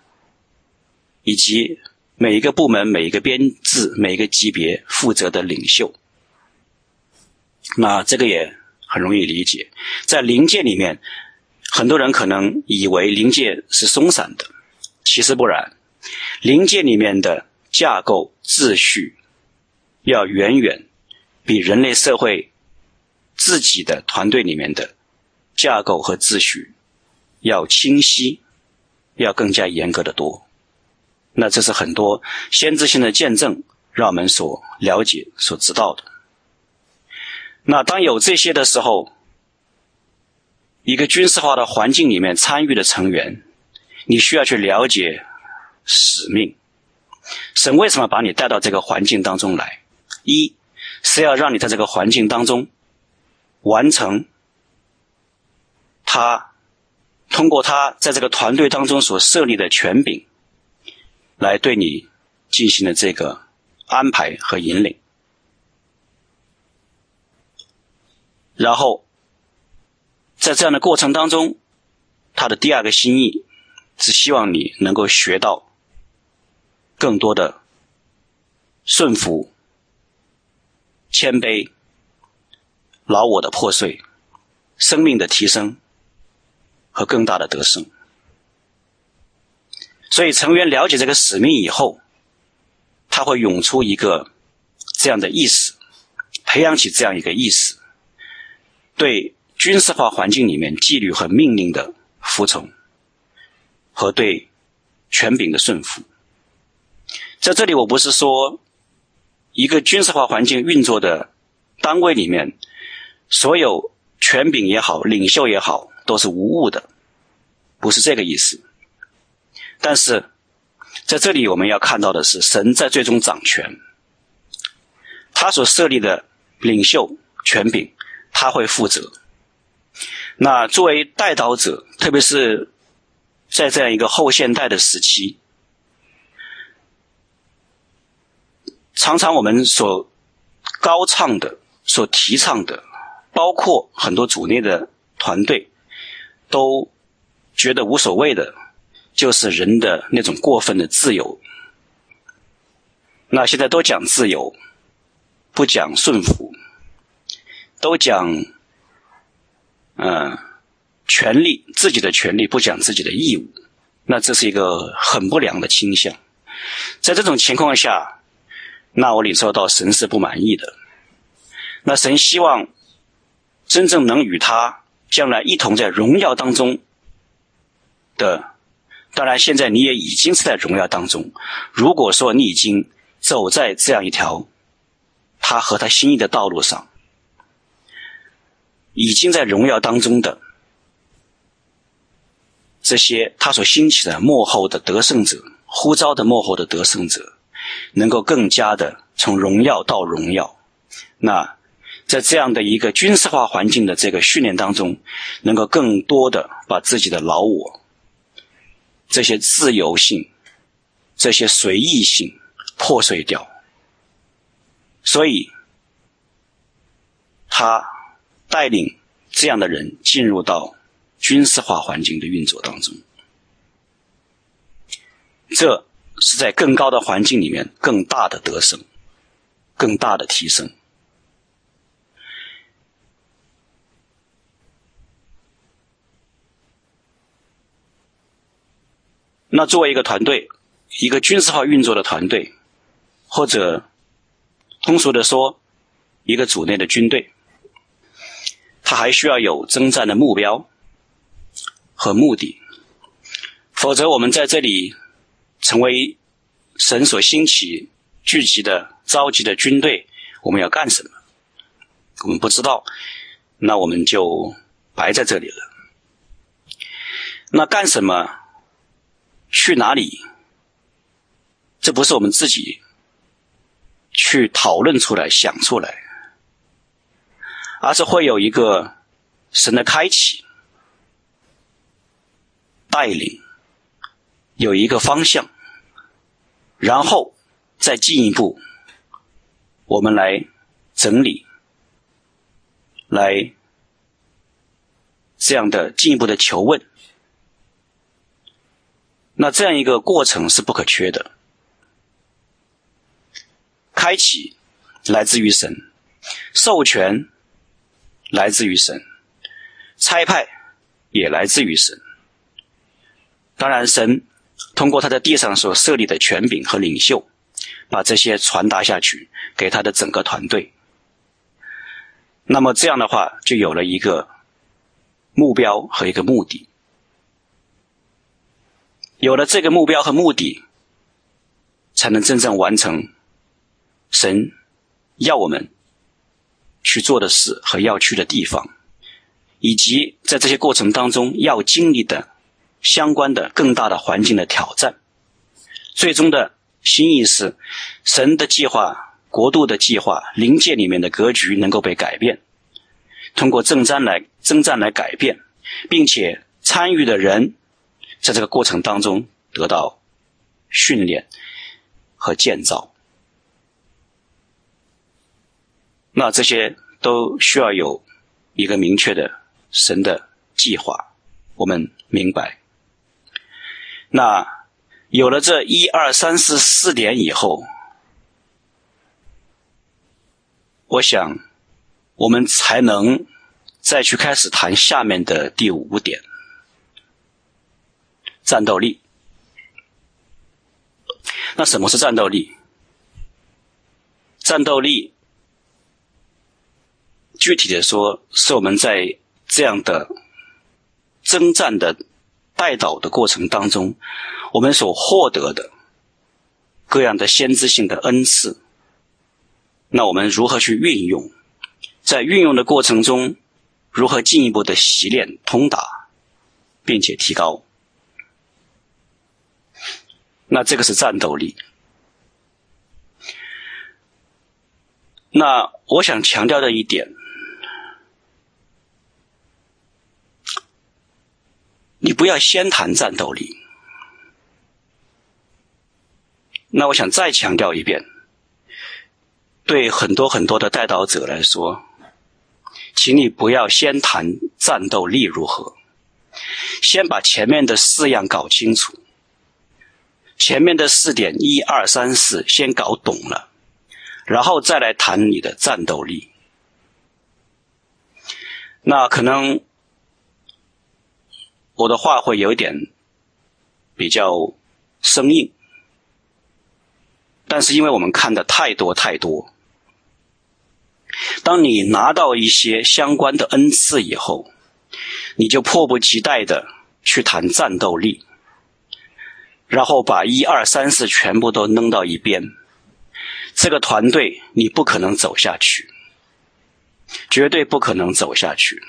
以及每一个部门、每一个编制、每一个级别负责的领袖，那这个也很容易理解。在零界里面，很多人可能以为零界是松散的，其实不然。零界里面的架构秩序要远远。比人类社会自己的团队里面的架构和秩序要清晰，要更加严格的多。那这是很多先知性的见证让我们所了解、所知道的。那当有这些的时候，一个军事化的环境里面参与的成员，你需要去了解使命。神为什么把你带到这个环境当中来？一。是要让你在这个环境当中完成他通过他在这个团队当中所设立的权柄来对你进行的这个安排和引领，然后在这样的过程当中，他的第二个心意是希望你能够学到更多的顺服。谦卑、老我的破碎、生命的提升和更大的得胜。所以成员了解这个使命以后，他会涌出一个这样的意识，培养起这样一个意识，对军事化环境里面纪律和命令的服从，和对权柄的顺服。在这里，我不是说。一个军事化环境运作的单位里面，所有权柄也好，领袖也好，都是无误的，不是这个意思。但是在这里我们要看到的是，神在最终掌权，他所设立的领袖权柄，他会负责。那作为代祷者，特别是在这样一个后现代的时期。常常我们所高唱的、所提倡的，包括很多组内的团队，都觉得无所谓的，就是人的那种过分的自由。那现在都讲自由，不讲顺服，都讲嗯权利，自己的权利，不讲自己的义务。那这是一个很不良的倾向。在这种情况下。那我领受到神是不满意的。那神希望真正能与他将来一同在荣耀当中的，当然现在你也已经是在荣耀当中。如果说你已经走在这样一条他和他心意的道路上，已经在荣耀当中的这些他所兴起的幕后的得胜者，呼召的幕后的得胜者。能够更加的从荣耀到荣耀，那在这样的一个军事化环境的这个训练当中，能够更多的把自己的老我、这些自由性、这些随意性破碎掉。所以，他带领这样的人进入到军事化环境的运作当中，这。是在更高的环境里面，更大的得胜，更大的提升。那作为一个团队，一个军事化运作的团队，或者通俗的说，一个组内的军队，它还需要有征战的目标和目的，否则我们在这里成为神所兴起聚集的召集的军队，我们要干什么？我们不知道，那我们就白在这里了。那干什么？去哪里？这不是我们自己去讨论出来、想出来，而是会有一个神的开启、带领，有一个方向，然后再进一步，我们来整理，来这样的进一步的求问。那这样一个过程是不可缺的。开启来自于神，授权来自于神，差派也来自于神。当然，神通过他在地上所设立的权柄和领袖，把这些传达下去给他的整个团队。那么这样的话，就有了一个目标和一个目的。有了这个目标和目的，才能真正完成神要我们去做的事和要去的地方，以及在这些过程当中要经历的相关的更大的环境的挑战。最终的心意是，神的计划、国度的计划、灵界里面的格局能够被改变，通过征战来征战来改变，并且参与的人。在这个过程当中得到训练和建造，那这些都需要有一个明确的神的计划，我们明白。那有了这一二三四四点以后，我想我们才能再去开始谈下面的第五点。战斗力。那什么是战斗力？战斗力，具体的说，是我们在这样的征战的带导的过程当中，我们所获得的各样的先知性的恩赐。那我们如何去运用？在运用的过程中，如何进一步的习练通达，并且提高？那这个是战斗力。那我想强调的一点，你不要先谈战斗力。那我想再强调一遍，对很多很多的带导者来说，请你不要先谈战斗力如何，先把前面的四样搞清楚。前面的四点一二三四先搞懂了，然后再来谈你的战斗力。那可能我的话会有一点比较生硬，但是因为我们看的太多太多，当你拿到一些相关的恩赐以后，你就迫不及待的去谈战斗力。然后把一二三四全部都扔到一边，这个团队你不可能走下去，绝对不可能走下去。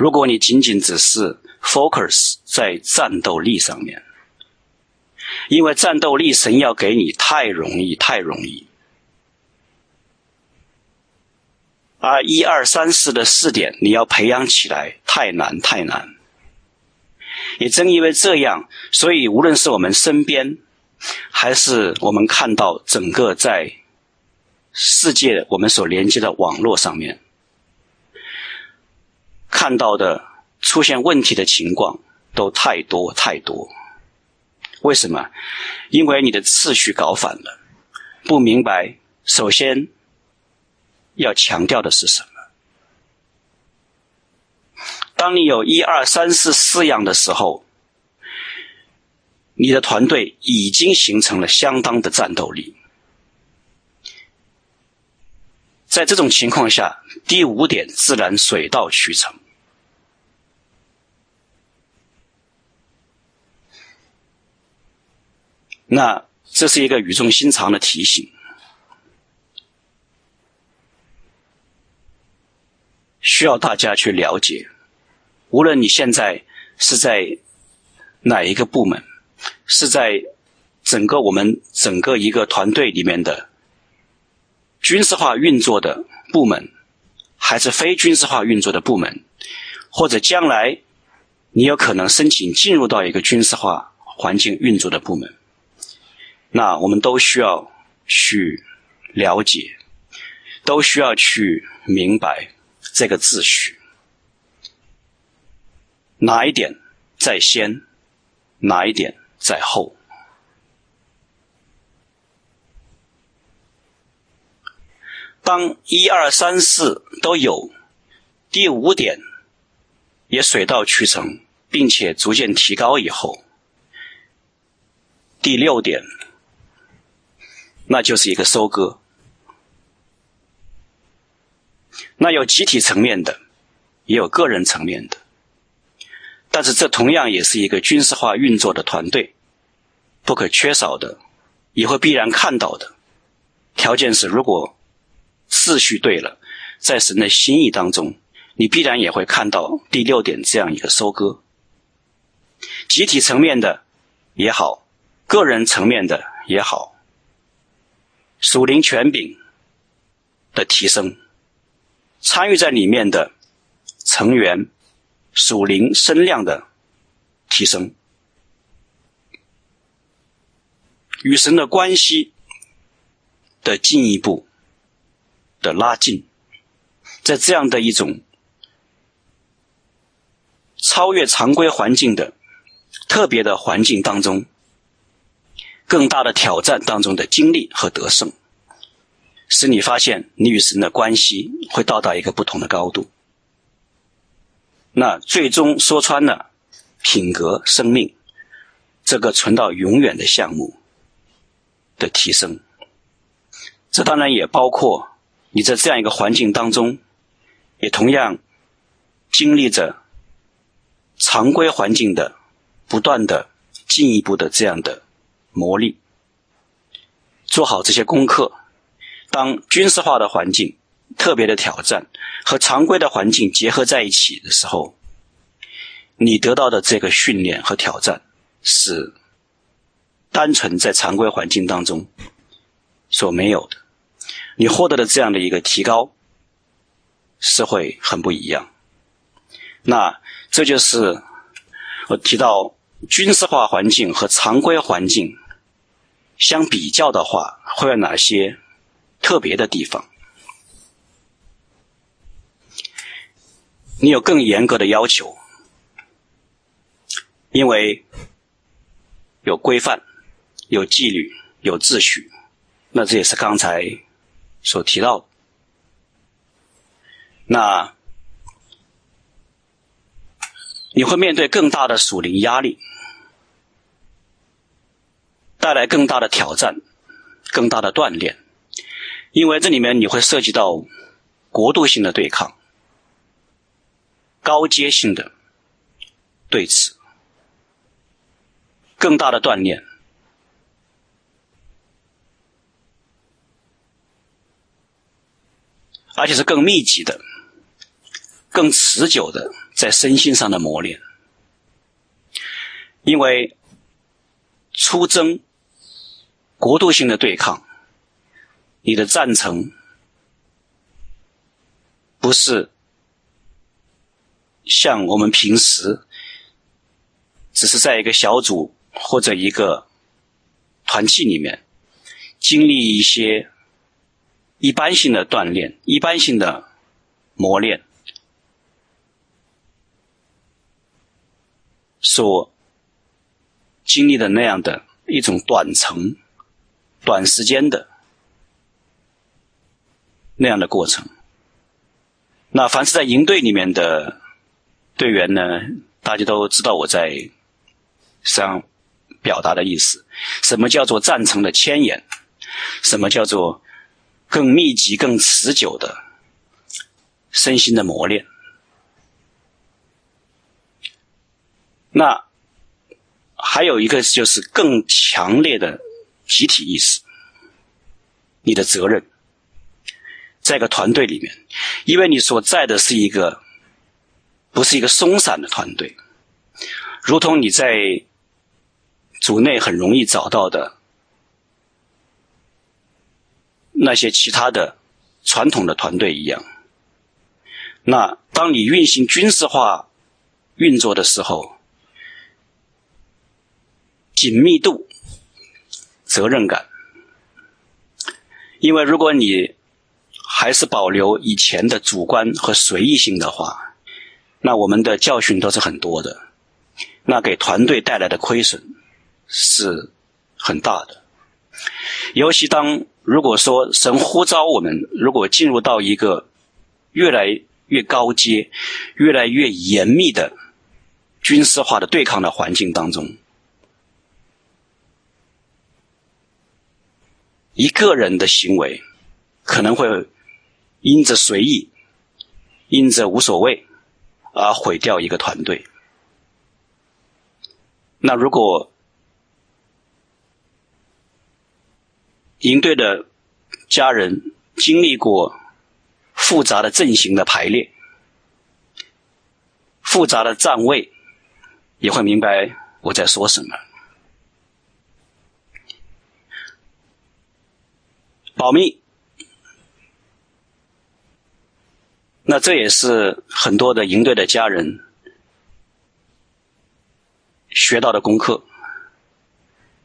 如果你仅仅只是 focus 在战斗力上面，因为战斗力神要给你太容易，太容易，而一二三四的四点你要培养起来太难，太难。也正因为这样，所以无论是我们身边，还是我们看到整个在世界我们所连接的网络上面，看到的出现问题的情况都太多太多。为什么？因为你的次序搞反了，不明白首先要强调的是什么。当你有一二三四四样的时候，你的团队已经形成了相当的战斗力。在这种情况下，第五点自然水到渠成。那这是一个语重心长的提醒，需要大家去了解。无论你现在是在哪一个部门，是在整个我们整个一个团队里面的军事化运作的部门，还是非军事化运作的部门，或者将来你有可能申请进入到一个军事化环境运作的部门。那我们都需要去了解，都需要去明白这个秩序，哪一点在先，哪一点在后。当一二三四都有，第五点也水到渠成，并且逐渐提高以后，第六点。那就是一个收割，那有集体层面的，也有个人层面的，但是这同样也是一个军事化运作的团队不可缺少的，也会必然看到的。条件是，如果次序对了，在神的心意当中，你必然也会看到第六点这样一个收割。集体层面的也好，个人层面的也好。属灵权柄的提升，参与在里面的成员属灵声量的提升，与神的关系的进一步的拉近，在这样的一种超越常规环境的特别的环境当中。更大的挑战当中的经历和得胜，使你发现你与神的关系会到达一个不同的高度。那最终说穿了，品格、生命这个存到永远的项目的提升，这当然也包括你在这样一个环境当中，也同样经历着常规环境的不断的进一步的这样的。磨砺，做好这些功课。当军事化的环境特别的挑战和常规的环境结合在一起的时候，你得到的这个训练和挑战是单纯在常规环境当中所没有的。你获得的这样的一个提高是会很不一样。那这就是我提到军事化环境和常规环境。相比较的话，会有哪些特别的地方？你有更严格的要求，因为有规范、有纪律、有秩序。那这也是刚才所提到的。那你会面对更大的属灵压力。带来更大的挑战，更大的锻炼，因为这里面你会涉及到国度性的对抗、高阶性的对峙，更大的锻炼，而且是更密集的、更持久的在身心上的磨练，因为出征。国度性的对抗，你的战程不是像我们平时只是在一个小组或者一个团体里面经历一些一般性的锻炼、一般性的磨练所经历的那样的一种短程。短时间的那样的过程，那凡是在营队里面的队员呢，大家都知道我在想表达的意思。什么叫做战场的牵引？什么叫做更密集、更持久的身心的磨练？那还有一个就是更强烈的集体意识，你的责任，在个团队里面，因为你所在的是一个不是一个松散的团队，如同你在组内很容易找到的那些其他的传统的团队一样。那当你运行军事化运作的时候，紧密度、责任感，因为如果你还是保留以前的主观和随意性的话，那我们的教训都是很多的，那给团队带来的亏损是很大的。尤其当如果说神呼召我们，如果进入到一个越来越高阶、越来越严密的军事化的对抗的环境当中。一个人的行为可能会因着随意、因着无所谓而毁掉一个团队。那如果营队的家人经历过复杂的阵型的排列、复杂的站位，也会明白我在说什么。保密，那这也是很多的营队的家人学到的功课。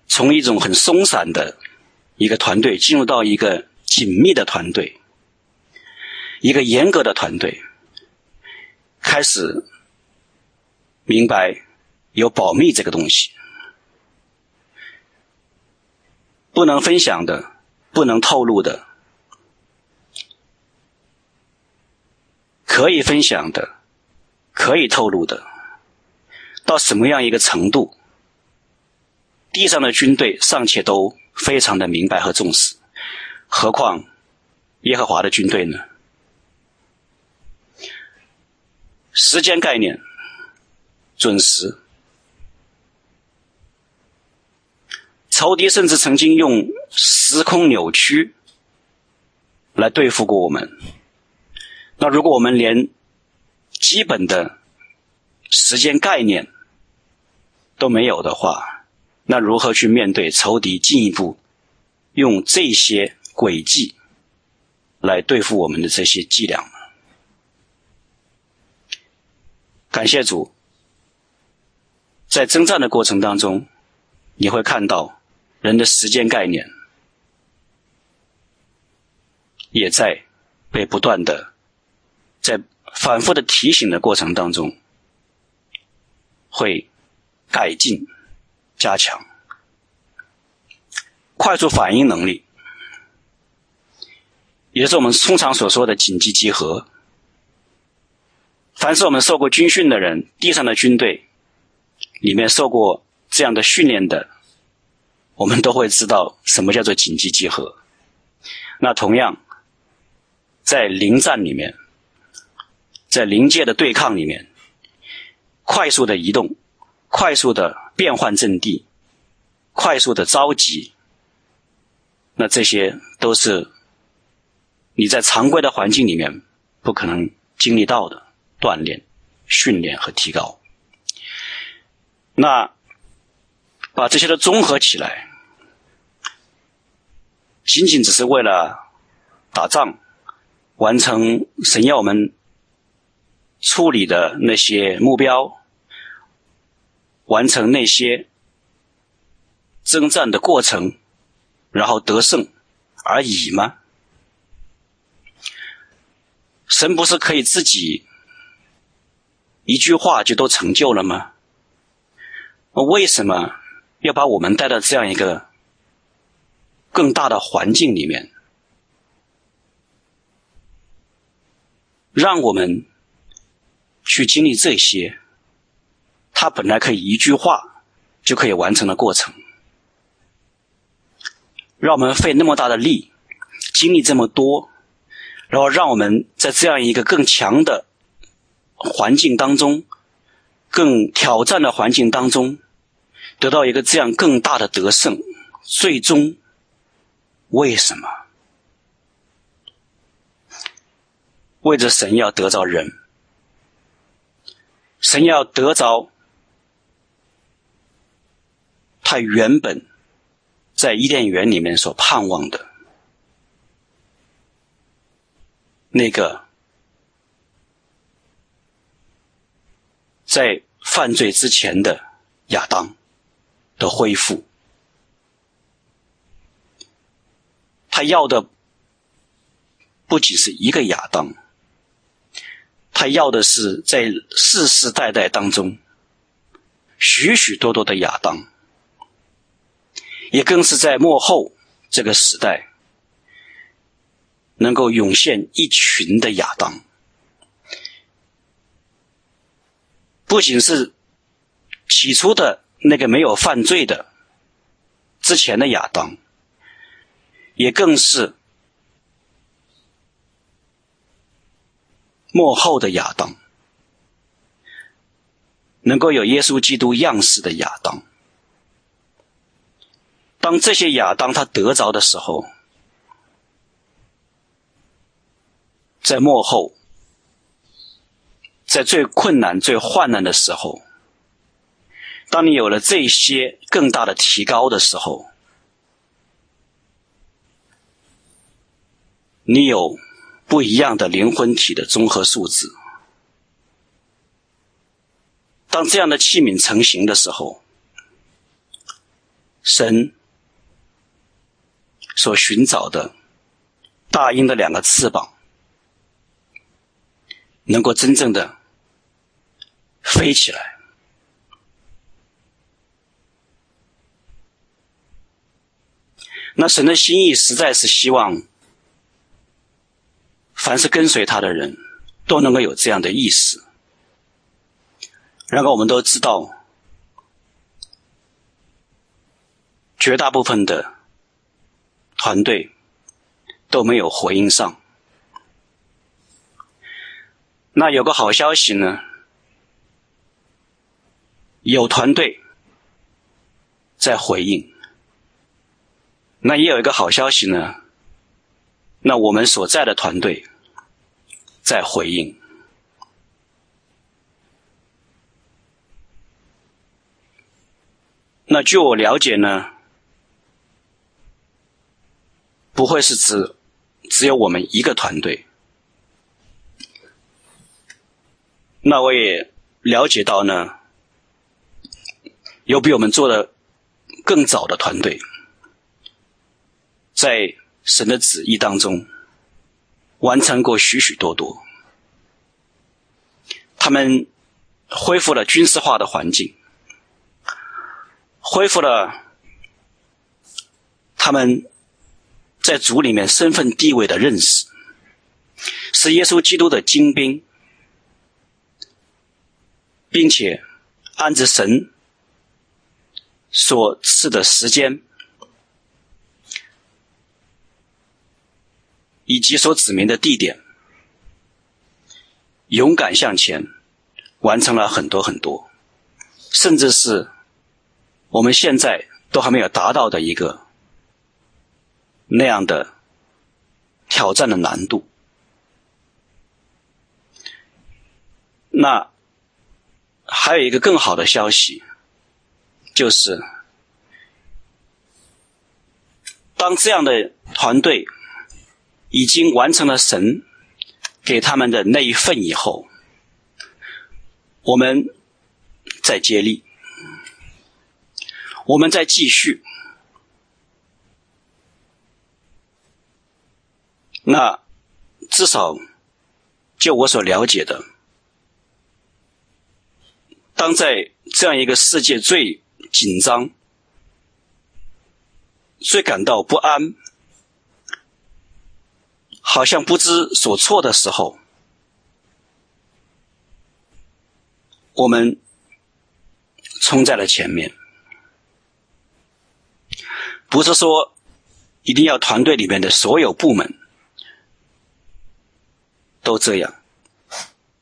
从一种很松散的一个团队，进入到一个紧密的团队，一个严格的团队，开始明白有保密这个东西，不能分享的。不能透露的，可以分享的，可以透露的，到什么样一个程度？地上的军队尚且都非常的明白和重视，何况耶和华的军队呢？时间概念，准时。仇敌甚至曾经用时空扭曲来对付过我们。那如果我们连基本的时间概念都没有的话，那如何去面对仇敌进一步用这些诡计来对付我们的这些伎俩？感谢主，在征战的过程当中，你会看到。人的时间概念也在被不断的在反复的提醒的过程当中，会改进、加强快速反应能力，也就是我们通常所说的紧急集合。凡是我们受过军训的人，地上的军队里面受过这样的训练的。我们都会知道什么叫做紧急集合。那同样，在临战里面，在临界的对抗里面，快速的移动，快速的变换阵地，快速的召集，那这些都是你在常规的环境里面不可能经历到的锻炼、训练和提高。那。把这些都综合起来，仅仅只是为了打仗，完成神要我们处理的那些目标，完成那些征战的过程，然后得胜而已吗？神不是可以自己一句话就都成就了吗？为什么？要把我们带到这样一个更大的环境里面，让我们去经历这些。他本来可以一句话就可以完成的过程，让我们费那么大的力，经历这么多，然后让我们在这样一个更强的环境当中，更挑战的环境当中，得到一个这样更大的得胜，最终为什么？为着神要得着人，神要得着他原本在伊甸园里面所盼望的。那个在犯罪之前的亚当的恢复，他要的不仅是一个亚当。他要的是在世世代代当中，许许多多的亚当，也更是在幕后这个时代，能够涌现一群的亚当。不仅是起初的那个没有犯罪的之前的亚当，也更是。幕后的亚当，能够有耶稣基督样式的亚当。当这些亚当他得着的时候，在幕后，在最困难、最患难的时候，当你有了这些更大的提高的时候，你有。不一样的灵魂体的综合素质。当这样的器皿成型的时候，神所寻找的大鹰的两个翅膀，能够真正的飞起来。那神的心意实在是希望。凡是跟随他的人，都能够有这样的意识。然后，我们都知道，绝大部分的团队都没有回应上。那有个好消息呢，有团队在回应。那也有一个好消息呢。那我们所在的团队在回应。那据我了解呢，不会是指只有我们一个团队。那我也了解到呢，有比我们做的更早的团队，在。神的旨意当中，完成过许许多多。他们恢复了军事化的环境，恢复了他们在主里面身份地位的认识，是耶稣基督的精兵，并且按着神所赐的时间。以及所指明的地点，勇敢向前，完成了很多很多，甚至是我们现在都还没有达到的一个那样的挑战的难度。那还有一个更好的消息，就是当这样的团队。已经完成了神给他们的那一份以后，我们再接力，我们再继续。那至少就我所了解的，当在这样一个世界最紧张、最感到不安。好像不知所措的时候，我们冲在了前面，不是说一定要团队里面的所有部门都这样，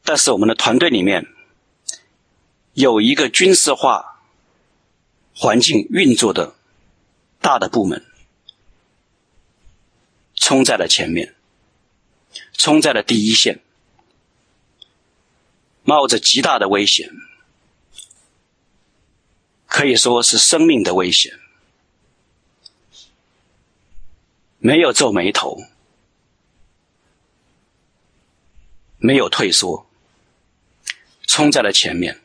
但是我们的团队里面有一个军事化环境运作的大的部门，冲在了前面，冲在了第一线，冒着极大的危险，可以说是生命的危险。没有皱眉头，没有退缩，冲在了前面，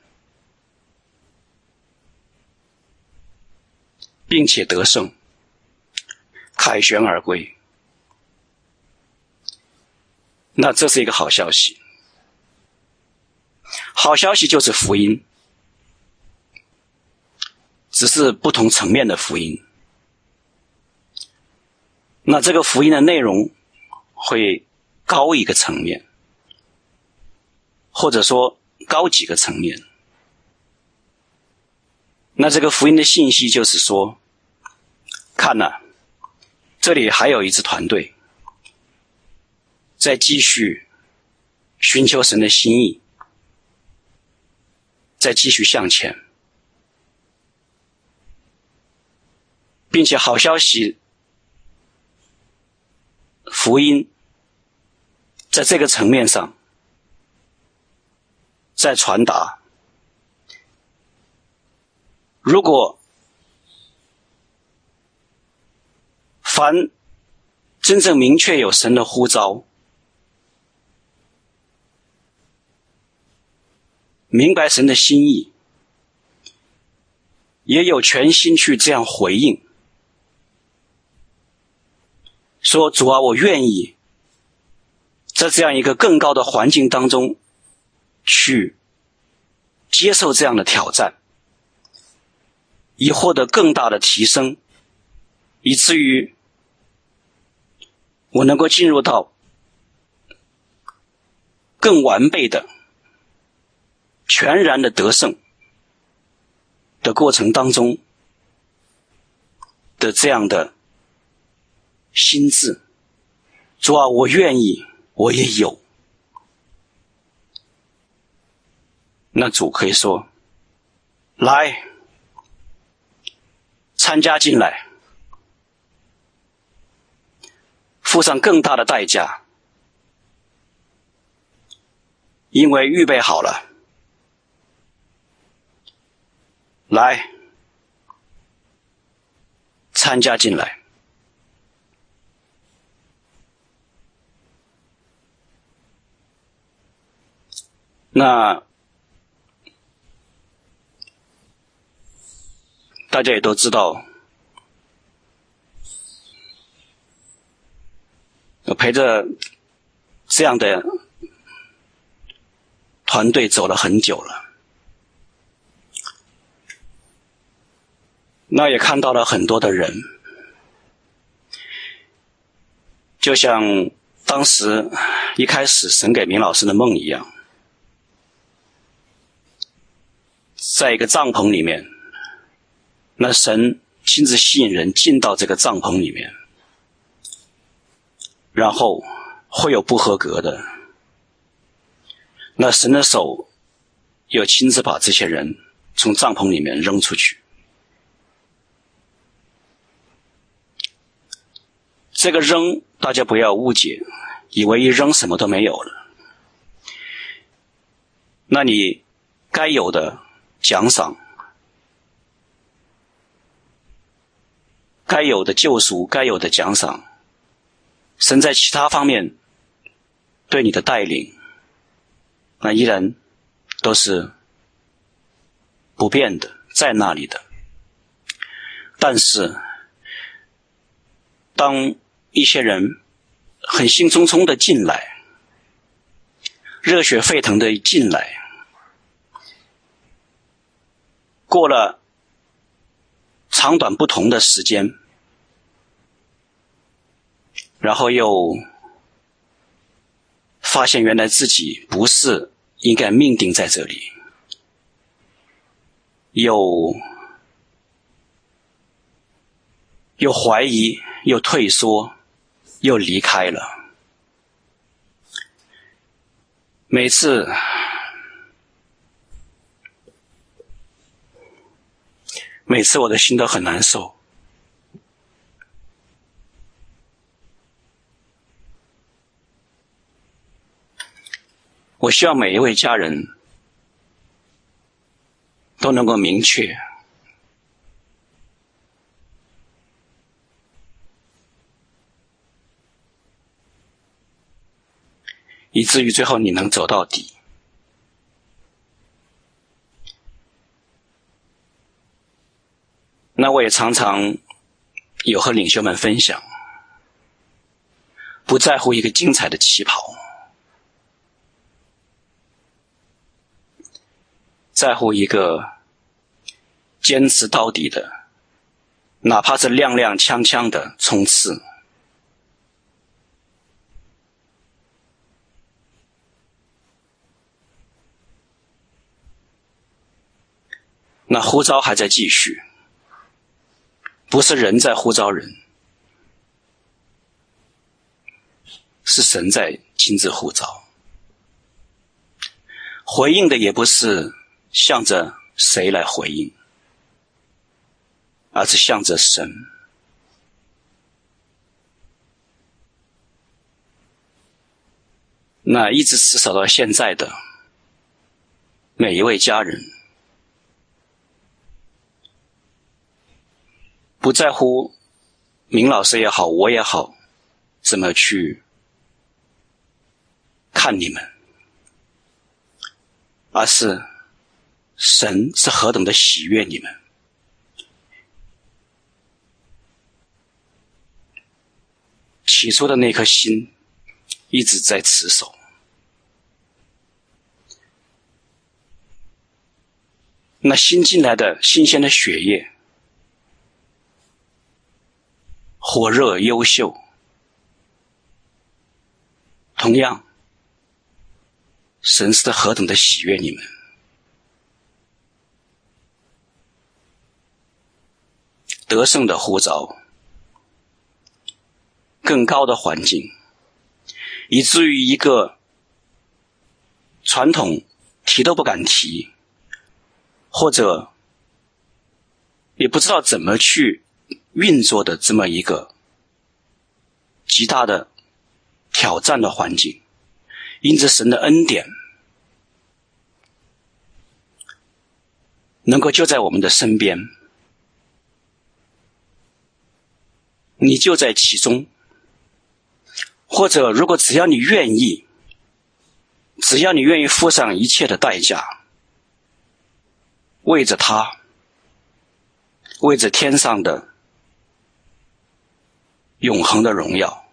并且得胜，凯旋而归。那这是一个好消息。好消息就是福音，只是不同层面的福音。那这个福音的内容会高一个层面，或者说高几个层面。那这个福音的信息就是说，看呐，这里还有一支团队在继续寻求神的心意，再继续向前，并且好消息。福音在这个层面上在传达。如果凡真正明确有神的呼召，明白神的心意，也有全心去这样回应。说主啊，我愿意在这样一个更高的环境当中去接受这样的挑战，以获得更大的提升，以至于我能够进入到更完备的、全然的得胜的过程当中的这样的。心智，主啊，我愿意，我也有。那主可以说：“来，参加进来，付上更大的代价，因为预备好了。来，参加进来。”那大家也都知道，我陪着这样的团队走了很久了，那也看到了很多的人，就像当时一开始神给明老师的梦一样。在一个帐篷里面，那神亲自吸引人进到这个帐篷里面，然后会有不合格的，那神的手又亲自把这些人从帐篷里面扔出去。这个扔，大家不要误解，以为一扔什么都没有了。那你该有的。奖赏，该有的救赎，该有的奖赏，神在其他方面对你的带领，那依然都是不变的，在那里的。但是，当一些人很兴冲冲的进来，热血沸腾的进来。过了长短不同的时间，然后又发现原来自己不是应该命定在这里，又又怀疑，又退缩，又离开了。每次，每次我的心都很难受。我希望每一位家人都能够明确，以至于最后你能走到底。那我也常常有和领袖们分享，不在乎一个精彩的起跑。在乎一个坚持到底的，哪怕是踉踉跄跄的冲刺。那呼召还在继续，不是人在呼召人，是神在亲自呼召。回应的也不是。向着谁来回应，而是向着神。那一直持守到现在的每一位家人，不在乎明老师也好，我也好，怎么去看你们，而是。神是何等的喜悦你们！起初的那颗心一直在持守，那新进来的新鲜的血液，火热优秀，同样，神是何等的喜悦你们！得胜的呼召，更高的环境，以至于一个传统提都不敢提，或者也不知道怎么去运作的这么一个极大的挑战的环境，因着神的恩典，能够就在我们的身边。你就在其中，或者如果只要你愿意，只要你愿意付上一切的代价，为着他，为着天上的永恒的荣耀，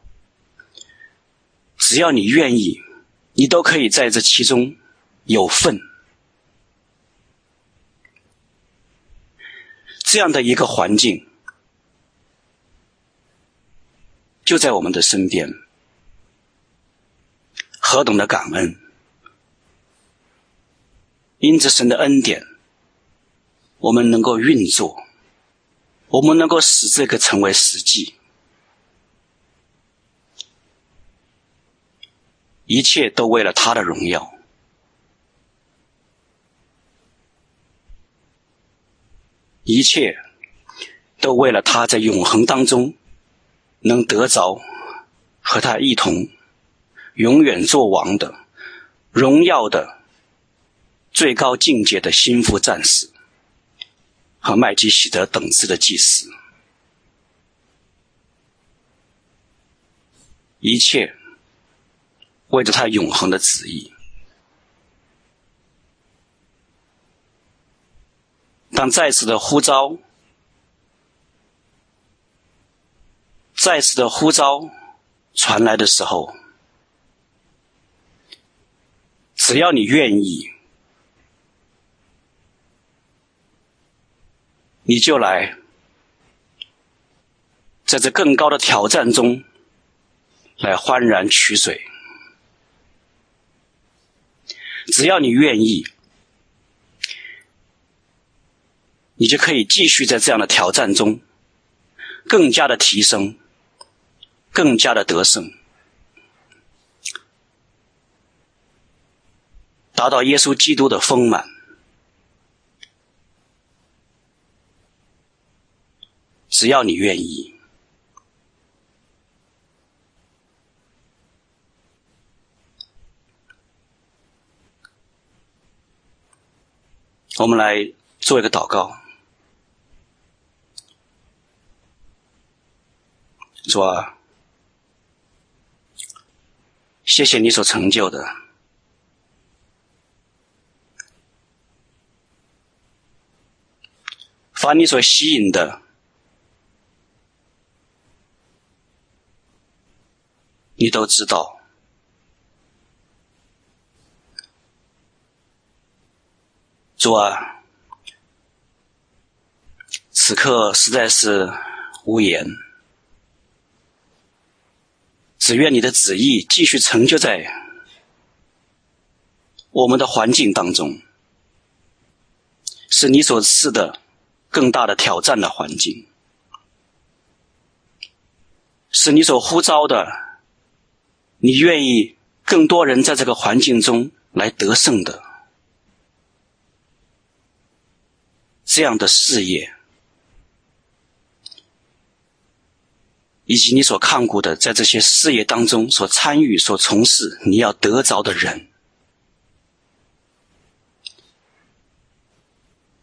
只要你愿意，你都可以在这其中有份。这样的一个环境。就在我们的身边，何等的感恩！因着神的恩典，我们能够运作，我们能够使这个成为实际，一切都为了他的荣耀，一切都为了他在永恒当中。能得着和他一同永远作王的荣耀的最高境界的心腹战士和麦基洗德等次的祭司，一切为着他永恒的旨意。当再次的呼召。再次的呼召传来的时候，只要你愿意，你就来，在这更高的挑战中来欢然取水。只要你愿意，你就可以继续在这样的挑战中。更加的提升，更加的得胜，达到耶稣基督的丰满。只要你愿意。我们来做一个祷告，主啊，谢谢你所成就的，凡你所吸引的，你都知道。主啊，此刻实在是无言，只愿你的旨意继续成就在我们的环境当中，是你所赐的更大的挑战的环境，是你所呼召的，你愿意更多人在这个环境中来得胜的。这样的事业，以及你所看顾的，在这些事业当中所参与、所从事，你要得着的人，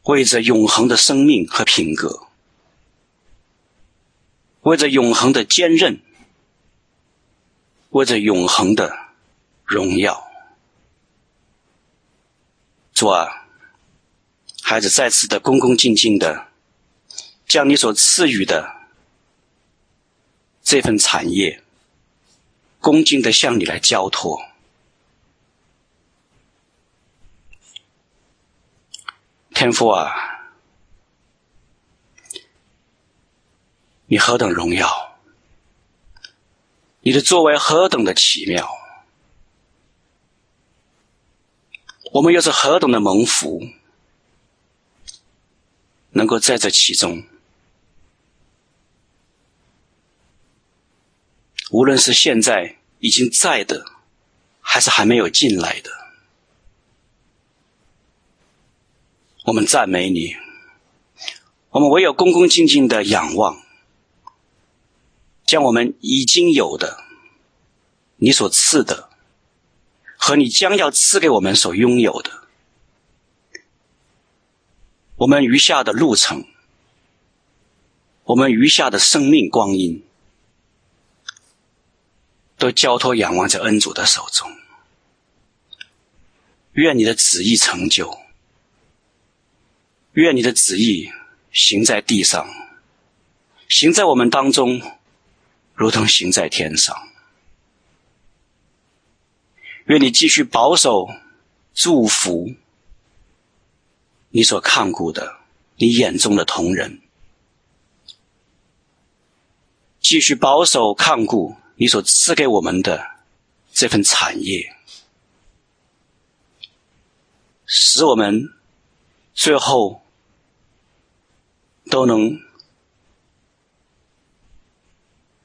为着永恒的生命和品格，为着永恒的坚韧，为着永恒的荣耀，主啊！孩子再次的恭恭敬敬的，将你所赐予的这份产业，恭敬的向你来交托。天父啊，你何等荣耀，你的作为何等的奇妙，我们又是何等的蒙福。能够在这其中，无论是现在已经在的，还是还没有进来的，我们赞美你。我们唯有恭恭敬敬的仰望，将我们已经有的、你所赐的，和你将要赐给我们所拥有的。我们余下的路程，我们余下的生命光阴，都交托仰望在恩主的手中。愿你的旨意成就，愿你的旨意行在地上，行在我们当中，如同行在天上。愿你继续保守、祝福。你所看顾的，你眼中的同人，继续保守看顾你所赐给我们的这份产业，使我们最后都能，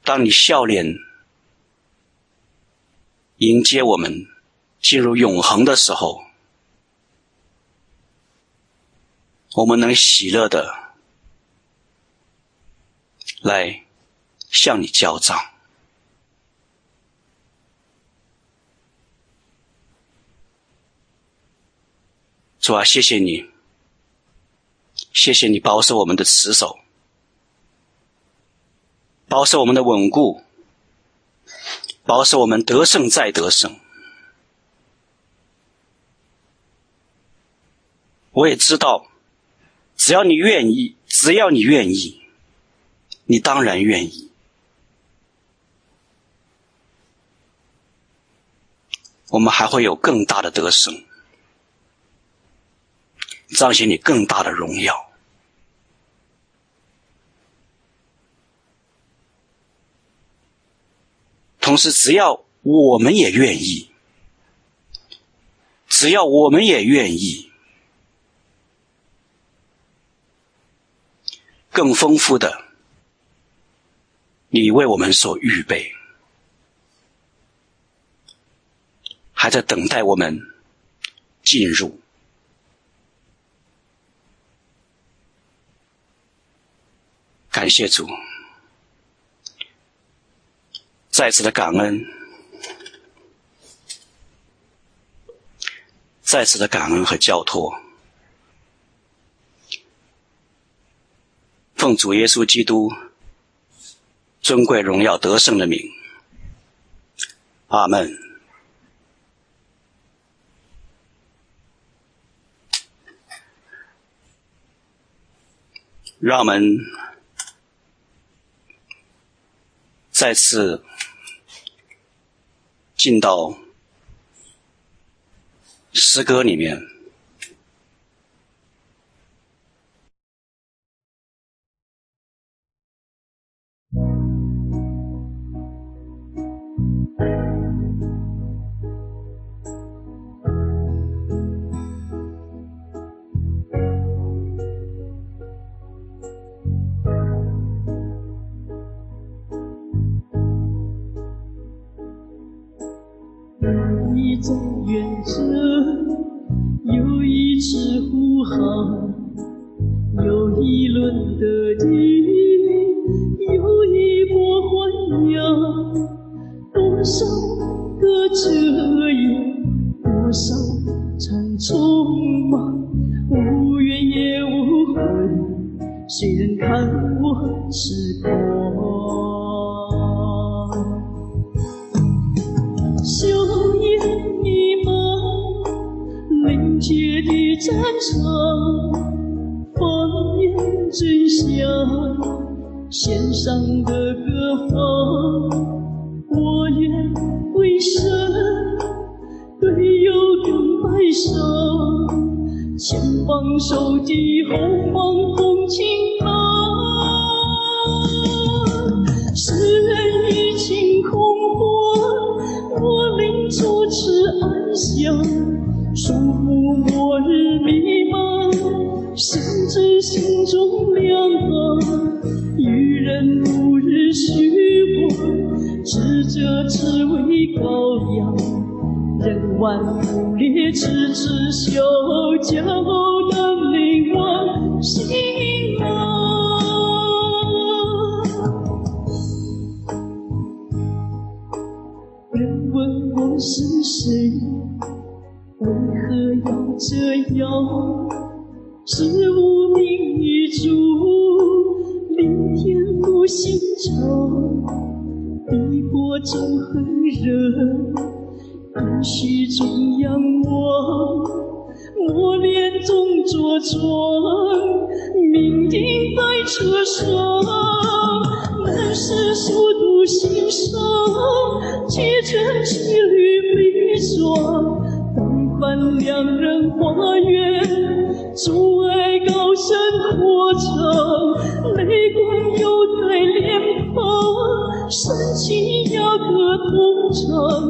当你笑脸迎接我们进入永恒的时候。我们能喜乐的来向你交账，主啊，谢谢你，谢谢你保守我们的持守，保守我们的稳固，保守我们得胜再得胜。我也知道。只要你愿意，只要你愿意，你当然愿意。我们还会有更大的得胜，彰显你更大的荣耀。同时，只要我们也愿意，只要我们也愿意。更丰富的你为我们所预备。还在等待我们进入。感谢主。再次的感恩。再次的感恩和交托。奉主耶稣基督尊贵荣耀得胜的名阿门。让我们再次进到诗歌里面。是修脚的，没完。心痛人问我是谁，为何要这样？是无名一主，明天不心愁，碧波中横热，也许终。妆，酩酊在车上，满是宿度心伤，几程几缕冰妆。当番两人花缘阻爱高山火场，泪光犹在脸庞，深情哑歌同唱。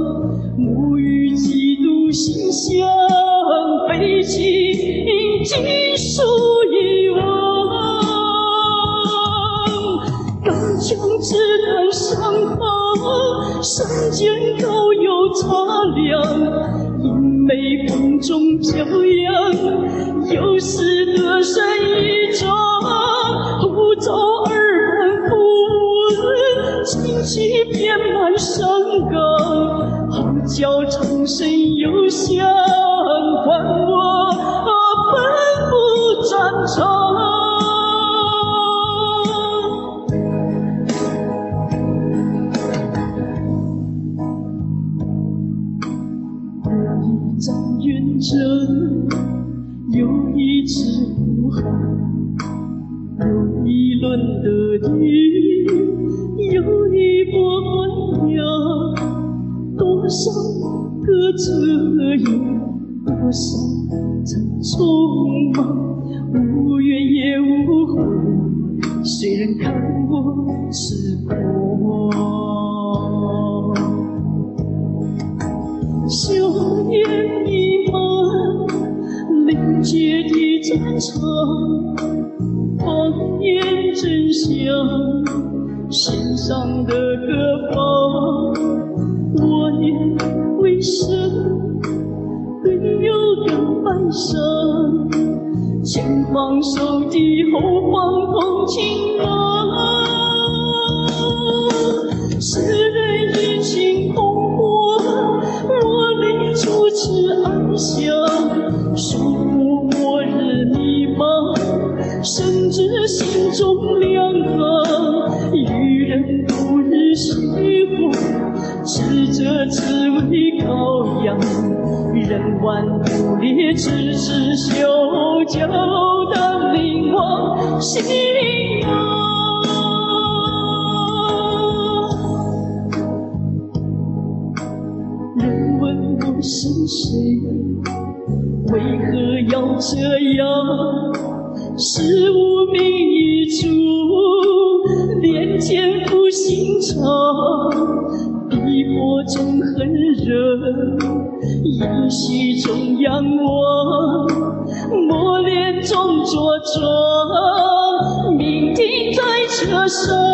生。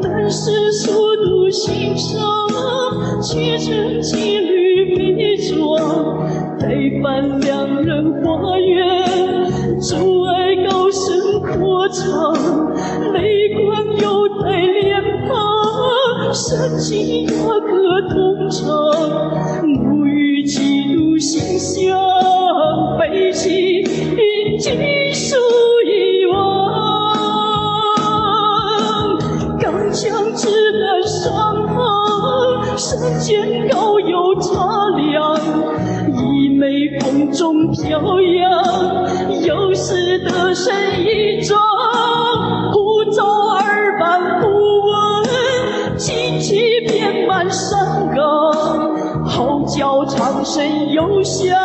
难舍诉衷心上曲中几缕迷浊泪伴两人画圆主爱高声阔唱泪光又在脸庞深情的歌同唱山间高有茶凉，一枚风中飘扬，有时得胜一仗，呼召二班不闻，旌旗遍满山岗，号角长声悠响，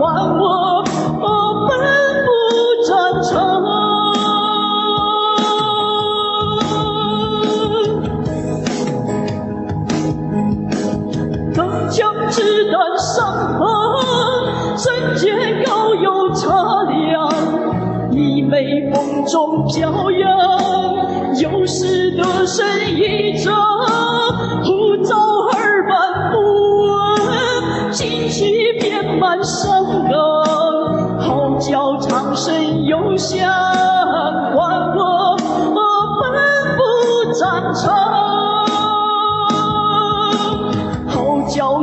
唤我飘扬，有时得胜一仗，呼召二班不闻，旌旗遍满山岗，号角长声悠响，唤我奔赴战场。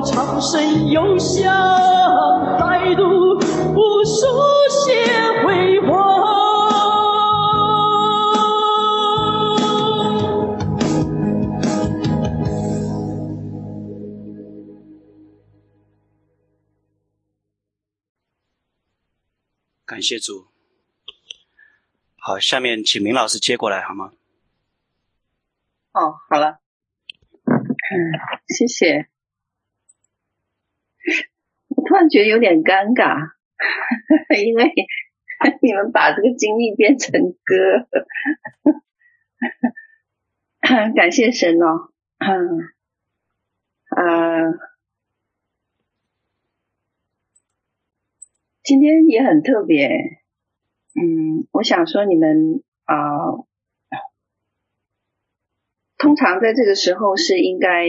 长声悠响，谢主。好，下面请明老师接过来好吗？哦，好了，嗯，谢谢。我突然觉得有点尴尬，因为 你们把这个经历变成歌，感谢神哦，嗯，呃，今天也很特别，嗯，我想说你们啊，通常在这个时候是应该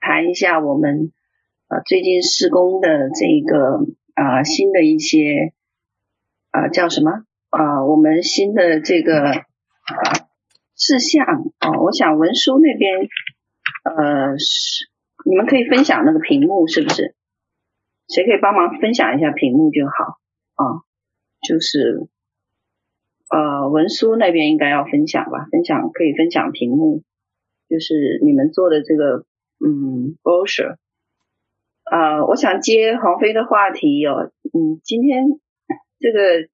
谈一下我们。啊，最近施工的这个啊，新的一些啊，叫什么啊？我们新的这个事项啊，我想文书那边呃是你们可以分享那个屏幕是不是？谁可以帮忙分享一下屏幕就好啊？就是呃文书那边应该要分享吧？分享可以分享屏幕，就是你们做的这个嗯 brochure。呃，我想接黄飞的话题哦，嗯，今天这个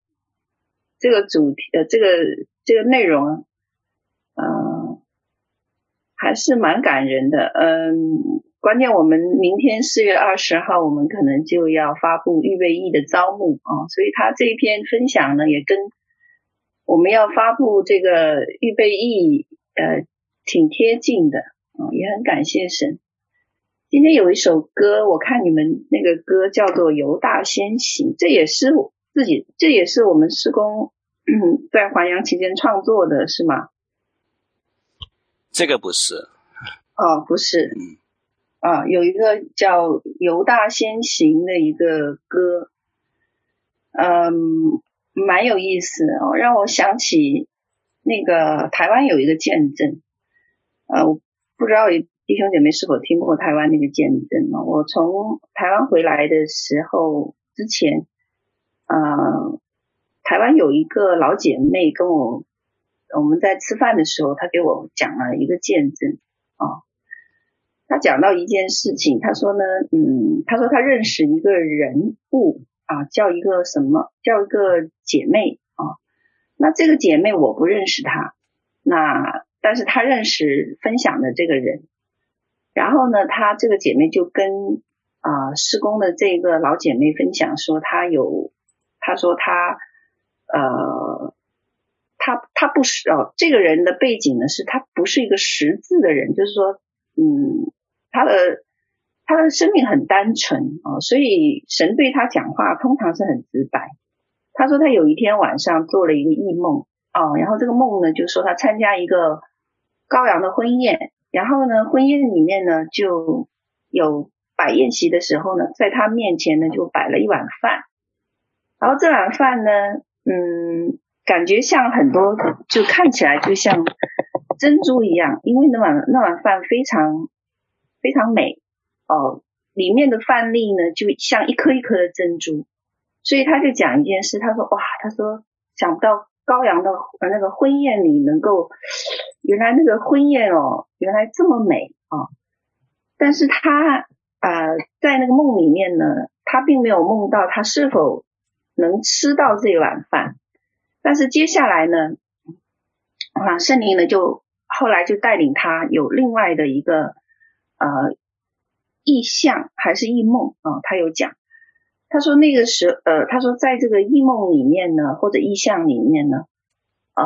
这个主题呃，这个这个内容，呃，还是蛮感人的，嗯，关键我们明天四月二十号，我们可能就要发布预备役的招募啊，所以他这一篇分享呢，也跟我们要发布这个预备役呃挺贴近的啊，也很感谢神。今天有一首歌，我看你们那个歌叫做《犹大先行》，这也是自己，这也是我们施工嗯，在还阳期间创作的是吗？这个不是。哦，不是。嗯。啊，有一个叫《犹大先行》的一个歌，嗯，蛮有意思哦，让我想起那个台湾有一个见证，呃，我不知道弟兄姐妹是否听过台湾那个见证呢？我从台湾回来的时候之前，呃，台湾有一个老姐妹跟我，我们在吃饭的时候，她给我讲了一个见证啊。他讲到一件事情，他说呢，嗯，他说他认识一个人物啊，叫一个什么，叫一个姐妹啊。那这个姐妹我不认识她，那但是他认识分享的这个人。然后呢，他这个姐妹就跟啊施工的这个老姐妹分享说，她有，她说她呃，她她不是哦，这个人的背景呢是他不是一个识字的人，就是说，嗯。他的他的生命很单纯啊，所以神对他讲话通常是很直白。他说他有一天晚上做了一个异梦啊，然后这个梦呢，就说他参加一个羔羊的婚宴，然后呢，婚宴里面呢就有摆宴席的时候呢，在他面前呢就摆了一碗饭，然后这碗饭呢，嗯，感觉像很多，就看起来就像珍珠一样，因为那碗那碗饭非常。非常美。哦，里面的饭粒呢，就像一颗一颗的珍珠，所以他就讲一件事，他说哇，他说想不到高阳的那个婚宴里能够，原来那个婚宴哦，原来这么美啊、哦，但是他啊、在那个梦里面呢，他并没有梦到他是否能吃到这碗饭，但是接下来呢，啊，圣灵呢就后来就带领他有另外的一个。呃，异象还是异梦啊、他有讲，他说那个时呃，他说在这个异梦里面呢，或者异象里面呢，嗯、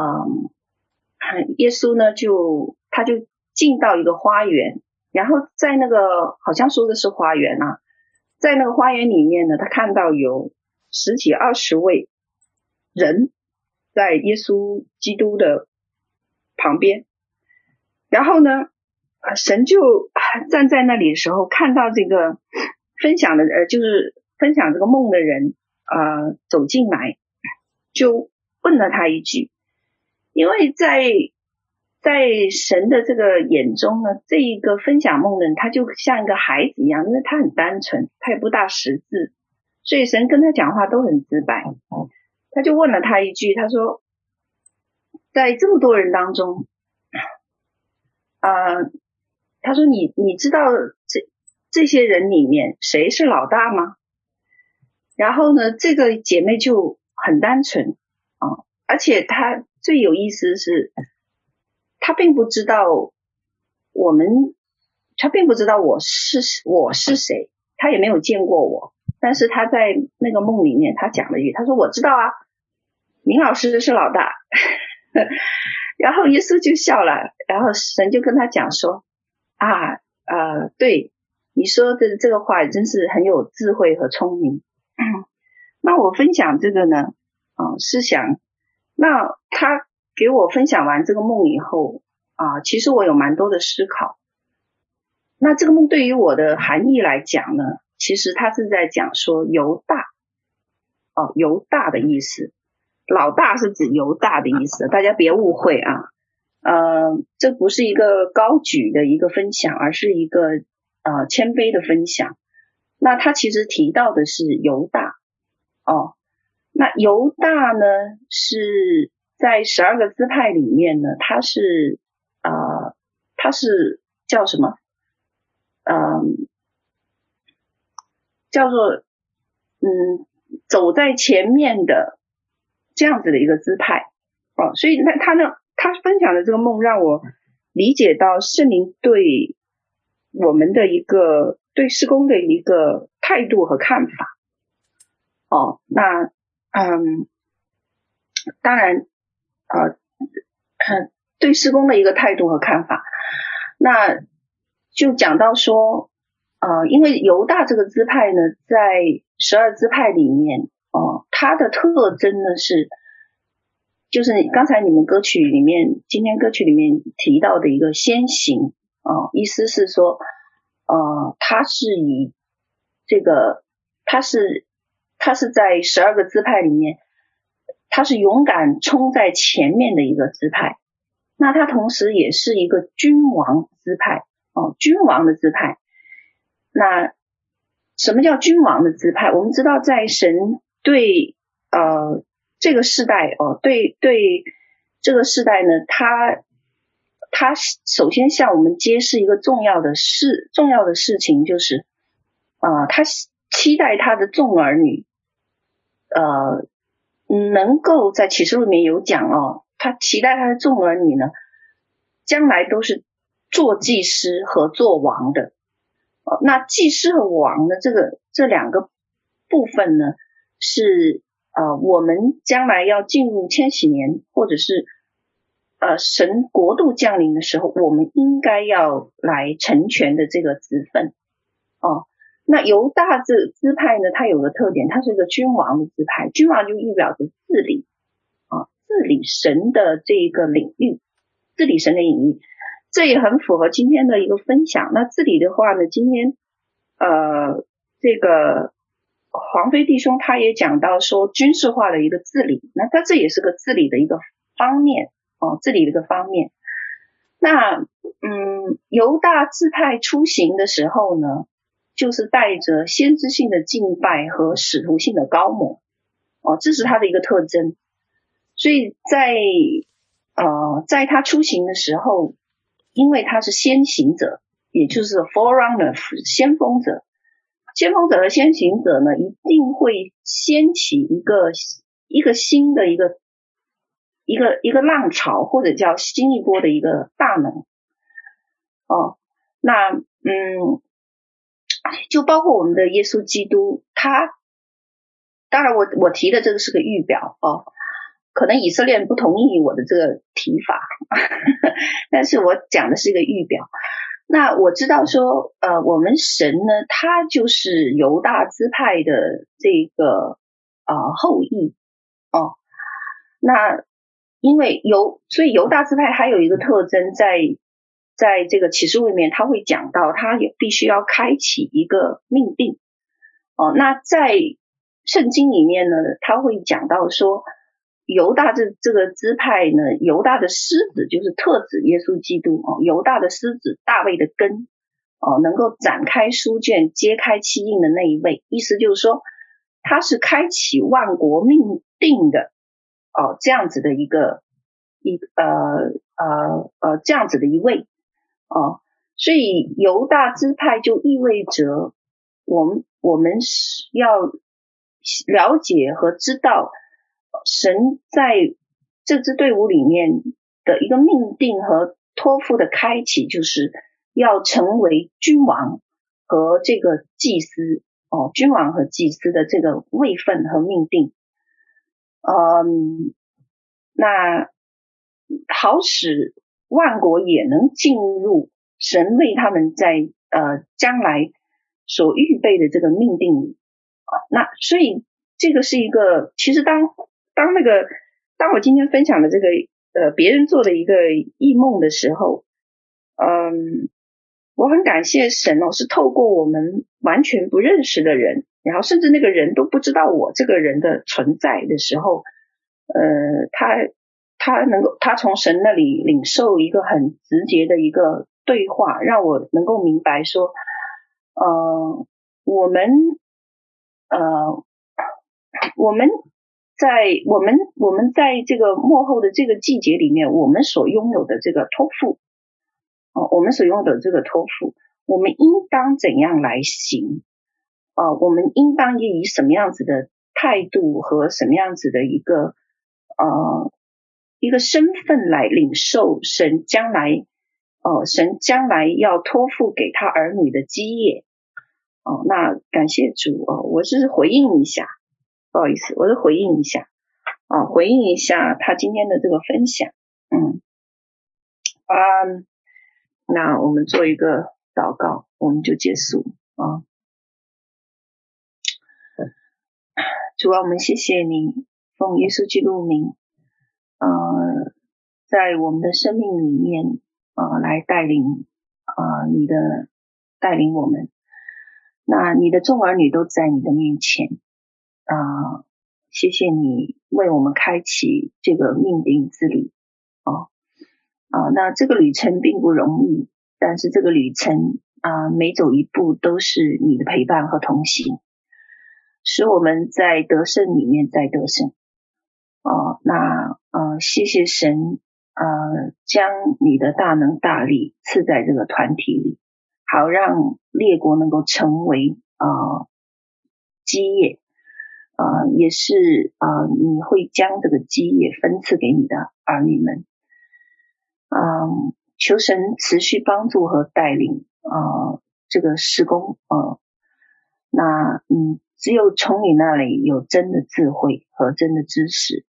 呃，耶稣呢就他就进到一个花园，然后在那个好像说的是花园啊，在那个花园里面呢，他看到有十几二十位人在耶稣基督的旁边，然后呢。啊，神就站在那里的时候，看到这个分享的呃，就是分享这个梦的人、呃，走进来，就问了他一句，因为在在神的这个眼中呢，这一个分享梦的人，他就像一个孩子一样，因为他很单纯，他也不大识字，所以神跟他讲话都很直白。他就问了他一句，他说，在这么多人当中，呃。他说你：“你知道这这些人里面谁是老大吗？”然后呢，这个姐妹就很单纯啊，而且她最有意思是，她并不知道我们，她并不知道我是我是谁，她也没有见过我。但是她在那个梦里面，她讲了一句：“她说我知道啊，明老师是老大。”然后耶稣就笑了，然后神就跟他讲说。啊，呃，对你说的这个话真是很有智慧和聪明。那我分享这个呢，啊、呃，是想，那他给我分享完这个梦以后，啊、其实我有蛮多的思考。那这个梦对于我的含义来讲呢，其实他是在讲说犹大，哦，犹大的意思，老大是指犹大的意思，大家别误会啊。呃，这不是一个高举的一个分享，而是一个呃谦卑的分享。那他其实提到的是犹大哦，那犹大呢是在十二个支派里面呢，他是呃他是叫什么？嗯、叫做嗯走在前面的这样子的一个支派哦，所以那他呢？他分享的这个梦让我理解到圣灵对我们的一个对施工的一个态度和看法。哦，那嗯，当然呃，对施工的一个态度和看法，那就讲到说，呃，因为犹大这个支派呢，在十二支派里面，哦、它的特征呢是。就是刚才你们歌曲里面，今天歌曲里面提到的一个先行啊，意思是说，呃，他是以这个，他是他是在十二个支派里面，他是勇敢冲在前面的一个支派，那他同时也是一个君王支派哦，君王的支派。那什么叫君王的支派？我们知道，在神对呃。这个世代哦，对对，这个世代呢，他他首先向我们揭示一个重要的事，重要的事情就是，啊、呃，他期待他的众儿女，呃，能够在启示录里面有讲哦，他期待他的众儿女呢，将来都是做祭司和做王的，哦，那祭司和王的这个这两个部分呢是。呃，我们将来要进入千禧年，或者是呃神国度降临的时候，我们应该要来成全的这个职分哦。那犹大这支派呢，它有个特点，它是一个君王的支派，君王就预表着治理啊，治理神的这个领域，治理神的领域，这也很符合今天的一个分享。那治理的话呢，今天呃这个。黄飞弟兄他也讲到说军事化的一个治理，那他这也是个治理的一个方面哦，治理的一个方面。那嗯，犹大自派出行的时候呢，就是带着先知性的敬拜和使徒性的高模哦，这是他的一个特征。所以在呃，在他出行的时候，因为他是先行者，也就是 forerunner 先锋者。先锋者和先行者呢，一定会掀起一个一个新的一个一个一个浪潮，或者叫新一波的一个大能。哦，那嗯，就包括我们的耶稣基督，他当然我我提的这个是个预表哦，可能以色列不同意我的这个提法，但是我讲的是一个预表。那我知道说，呃，我们神呢，他就是犹大支派的这个呃后裔哦。那因为犹，所以犹大支派还有一个特征在，在这个启示录里面，他会讲到，他也必须要开启一个命定哦。那在圣经里面呢，他会讲到说。犹大这这个支派呢，犹大的狮子就是特指耶稣基督哦，犹大的狮子大卫的根哦，能够展开书卷、揭开七印的那一位，意思就是说他是开启万国命定的哦，这样子的一个一呃呃呃这样子的一位哦，所以犹大支派就意味着我们我们是要了解和知道。神在这支队伍里面的一个命定和托付的开启，就是要成为君王和这个祭司哦，君王和祭司的这个位分和命定。嗯，那好使万国也能进入神为他们在呃将来所预备的这个命定里啊。那所以这个是一个，其实当。当那个，当我今天分享的这个，呃，别人做的一个异梦的时候，嗯，我很感谢神哦，是透过我们完全不认识的人，然后甚至那个人都不知道我这个人的存在的时候，呃，他他能够他从神那里领受一个很直接的一个对话，让我能够明白说，呃，我们，呃，我们。在我们我们在这个幕后的这个季节里面，我们所拥有的这个托付，哦，我们所拥有的这个托付，我们应当怎样来行？哦，我们应当以什么样子的态度和什么样子的一个呃一个身份来领受神将来哦，神将来要托付给他儿女的基业？哦，那感谢主哦，我是回应一下。不好意思，我是回应一下。啊，回应一下他今天的这个分享，嗯，啊，那我们做一个祷告，我们就结束。啊。主啊，我们谢谢你，奉耶稣基督名，呃，在我们的生命里面，呃，来带领，呃，你的带领我们。那你的众儿女都在你的面前，啊、谢谢你为我们开启这个命定之旅，哦，啊、那这个旅程并不容易，但是这个旅程啊、每走一步都是你的陪伴和同行，使我们在得胜里面再得胜。哦，那呃，谢谢神，呃，将你的大能大力赐在这个团体里，好让列国能够成为呃基业，呃，也是呃，你会将这个基业分赐给你的儿女们，嗯、求神持续帮助和带领呃这个施工，呃，那嗯，只有从你那里有真的智慧和真的知识。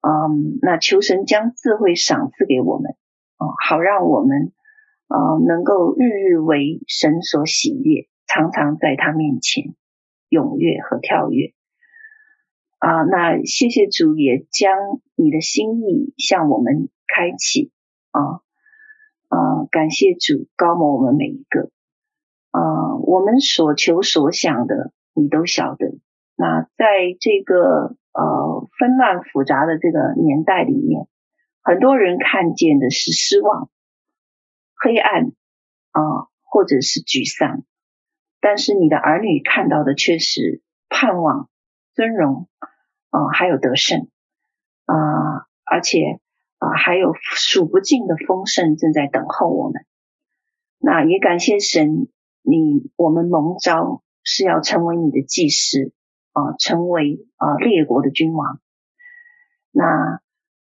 嗯，那求神将智慧赏赐给我们，哦，好让我们，呃，能够日日为神所喜悦，常常在他面前踊跃和跳跃。啊，那谢谢主也将你的心意向我们开启，啊，啊，感谢主膏抹我们每一个，啊，我们所求所想的你都晓得。那在这个。呃，纷乱复杂的这个年代里面，很多人看见的是失望、黑暗啊、或者是沮丧，但是你的儿女看到的却是盼望、尊荣啊、还有得胜啊、而且啊、还有数不尽的丰盛正在等候我们。那也感谢神，你我们蒙召是要成为你的祭司。啊、成为啊、列国的君王，那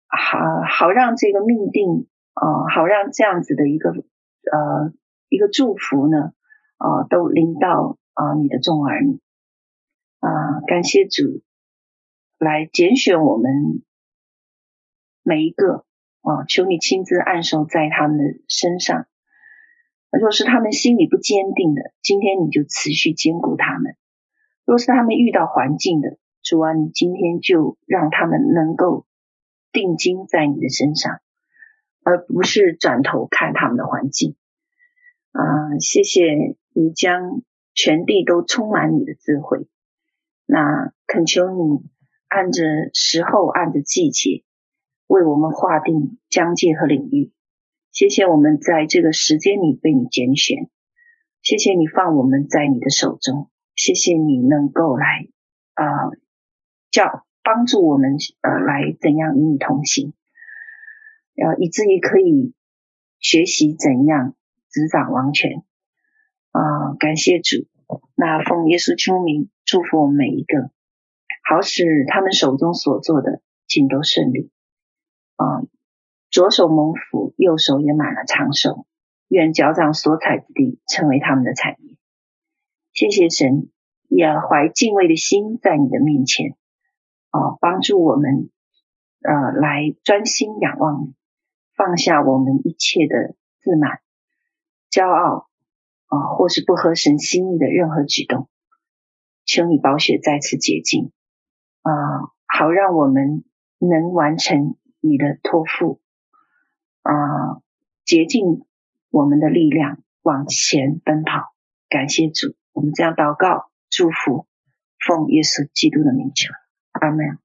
好好让这个命定啊、好让这样子的一个呃一个祝福呢、呃，都临到啊、你的众儿女啊、感谢主来拣选我们每一个啊、求你亲自按手在他们的身上。若是他们心里不坚定的，今天你就持续坚固他们。若是他们遇到环境的，主啊，你今天就让他们能够定睛在你的身上，而不是转头看他们的环境。啊、谢谢你将全地都充满你的智慧。那恳求你按着时候，按着季节，为我们划定疆界和领域。谢谢我们在这个时间里被你拣选，谢谢你放我们在你的手中。谢谢你能够来，呃，叫帮助我们，呃，来怎样与你同行，呃，以至于可以学习怎样执掌王权，啊、感谢主，那奉耶稣之名祝福我们每一个，好使他们手中所做的尽都顺利，啊、左手蒙福，右手也满了长寿，愿脚掌所踩之地成为他们的产业。谢谢神，也怀敬畏的心在你的面前，啊、帮助我们，呃，来专心仰望你，放下我们一切的自满、骄傲，啊、或是不合神心意的任何举动，求你宝血再次洁净，啊、好让我们能完成你的托付，啊、呃，洁净我们的力量往前奔跑。感谢主。我们这样祷告、祝福，奉耶稣基督的名求，阿门。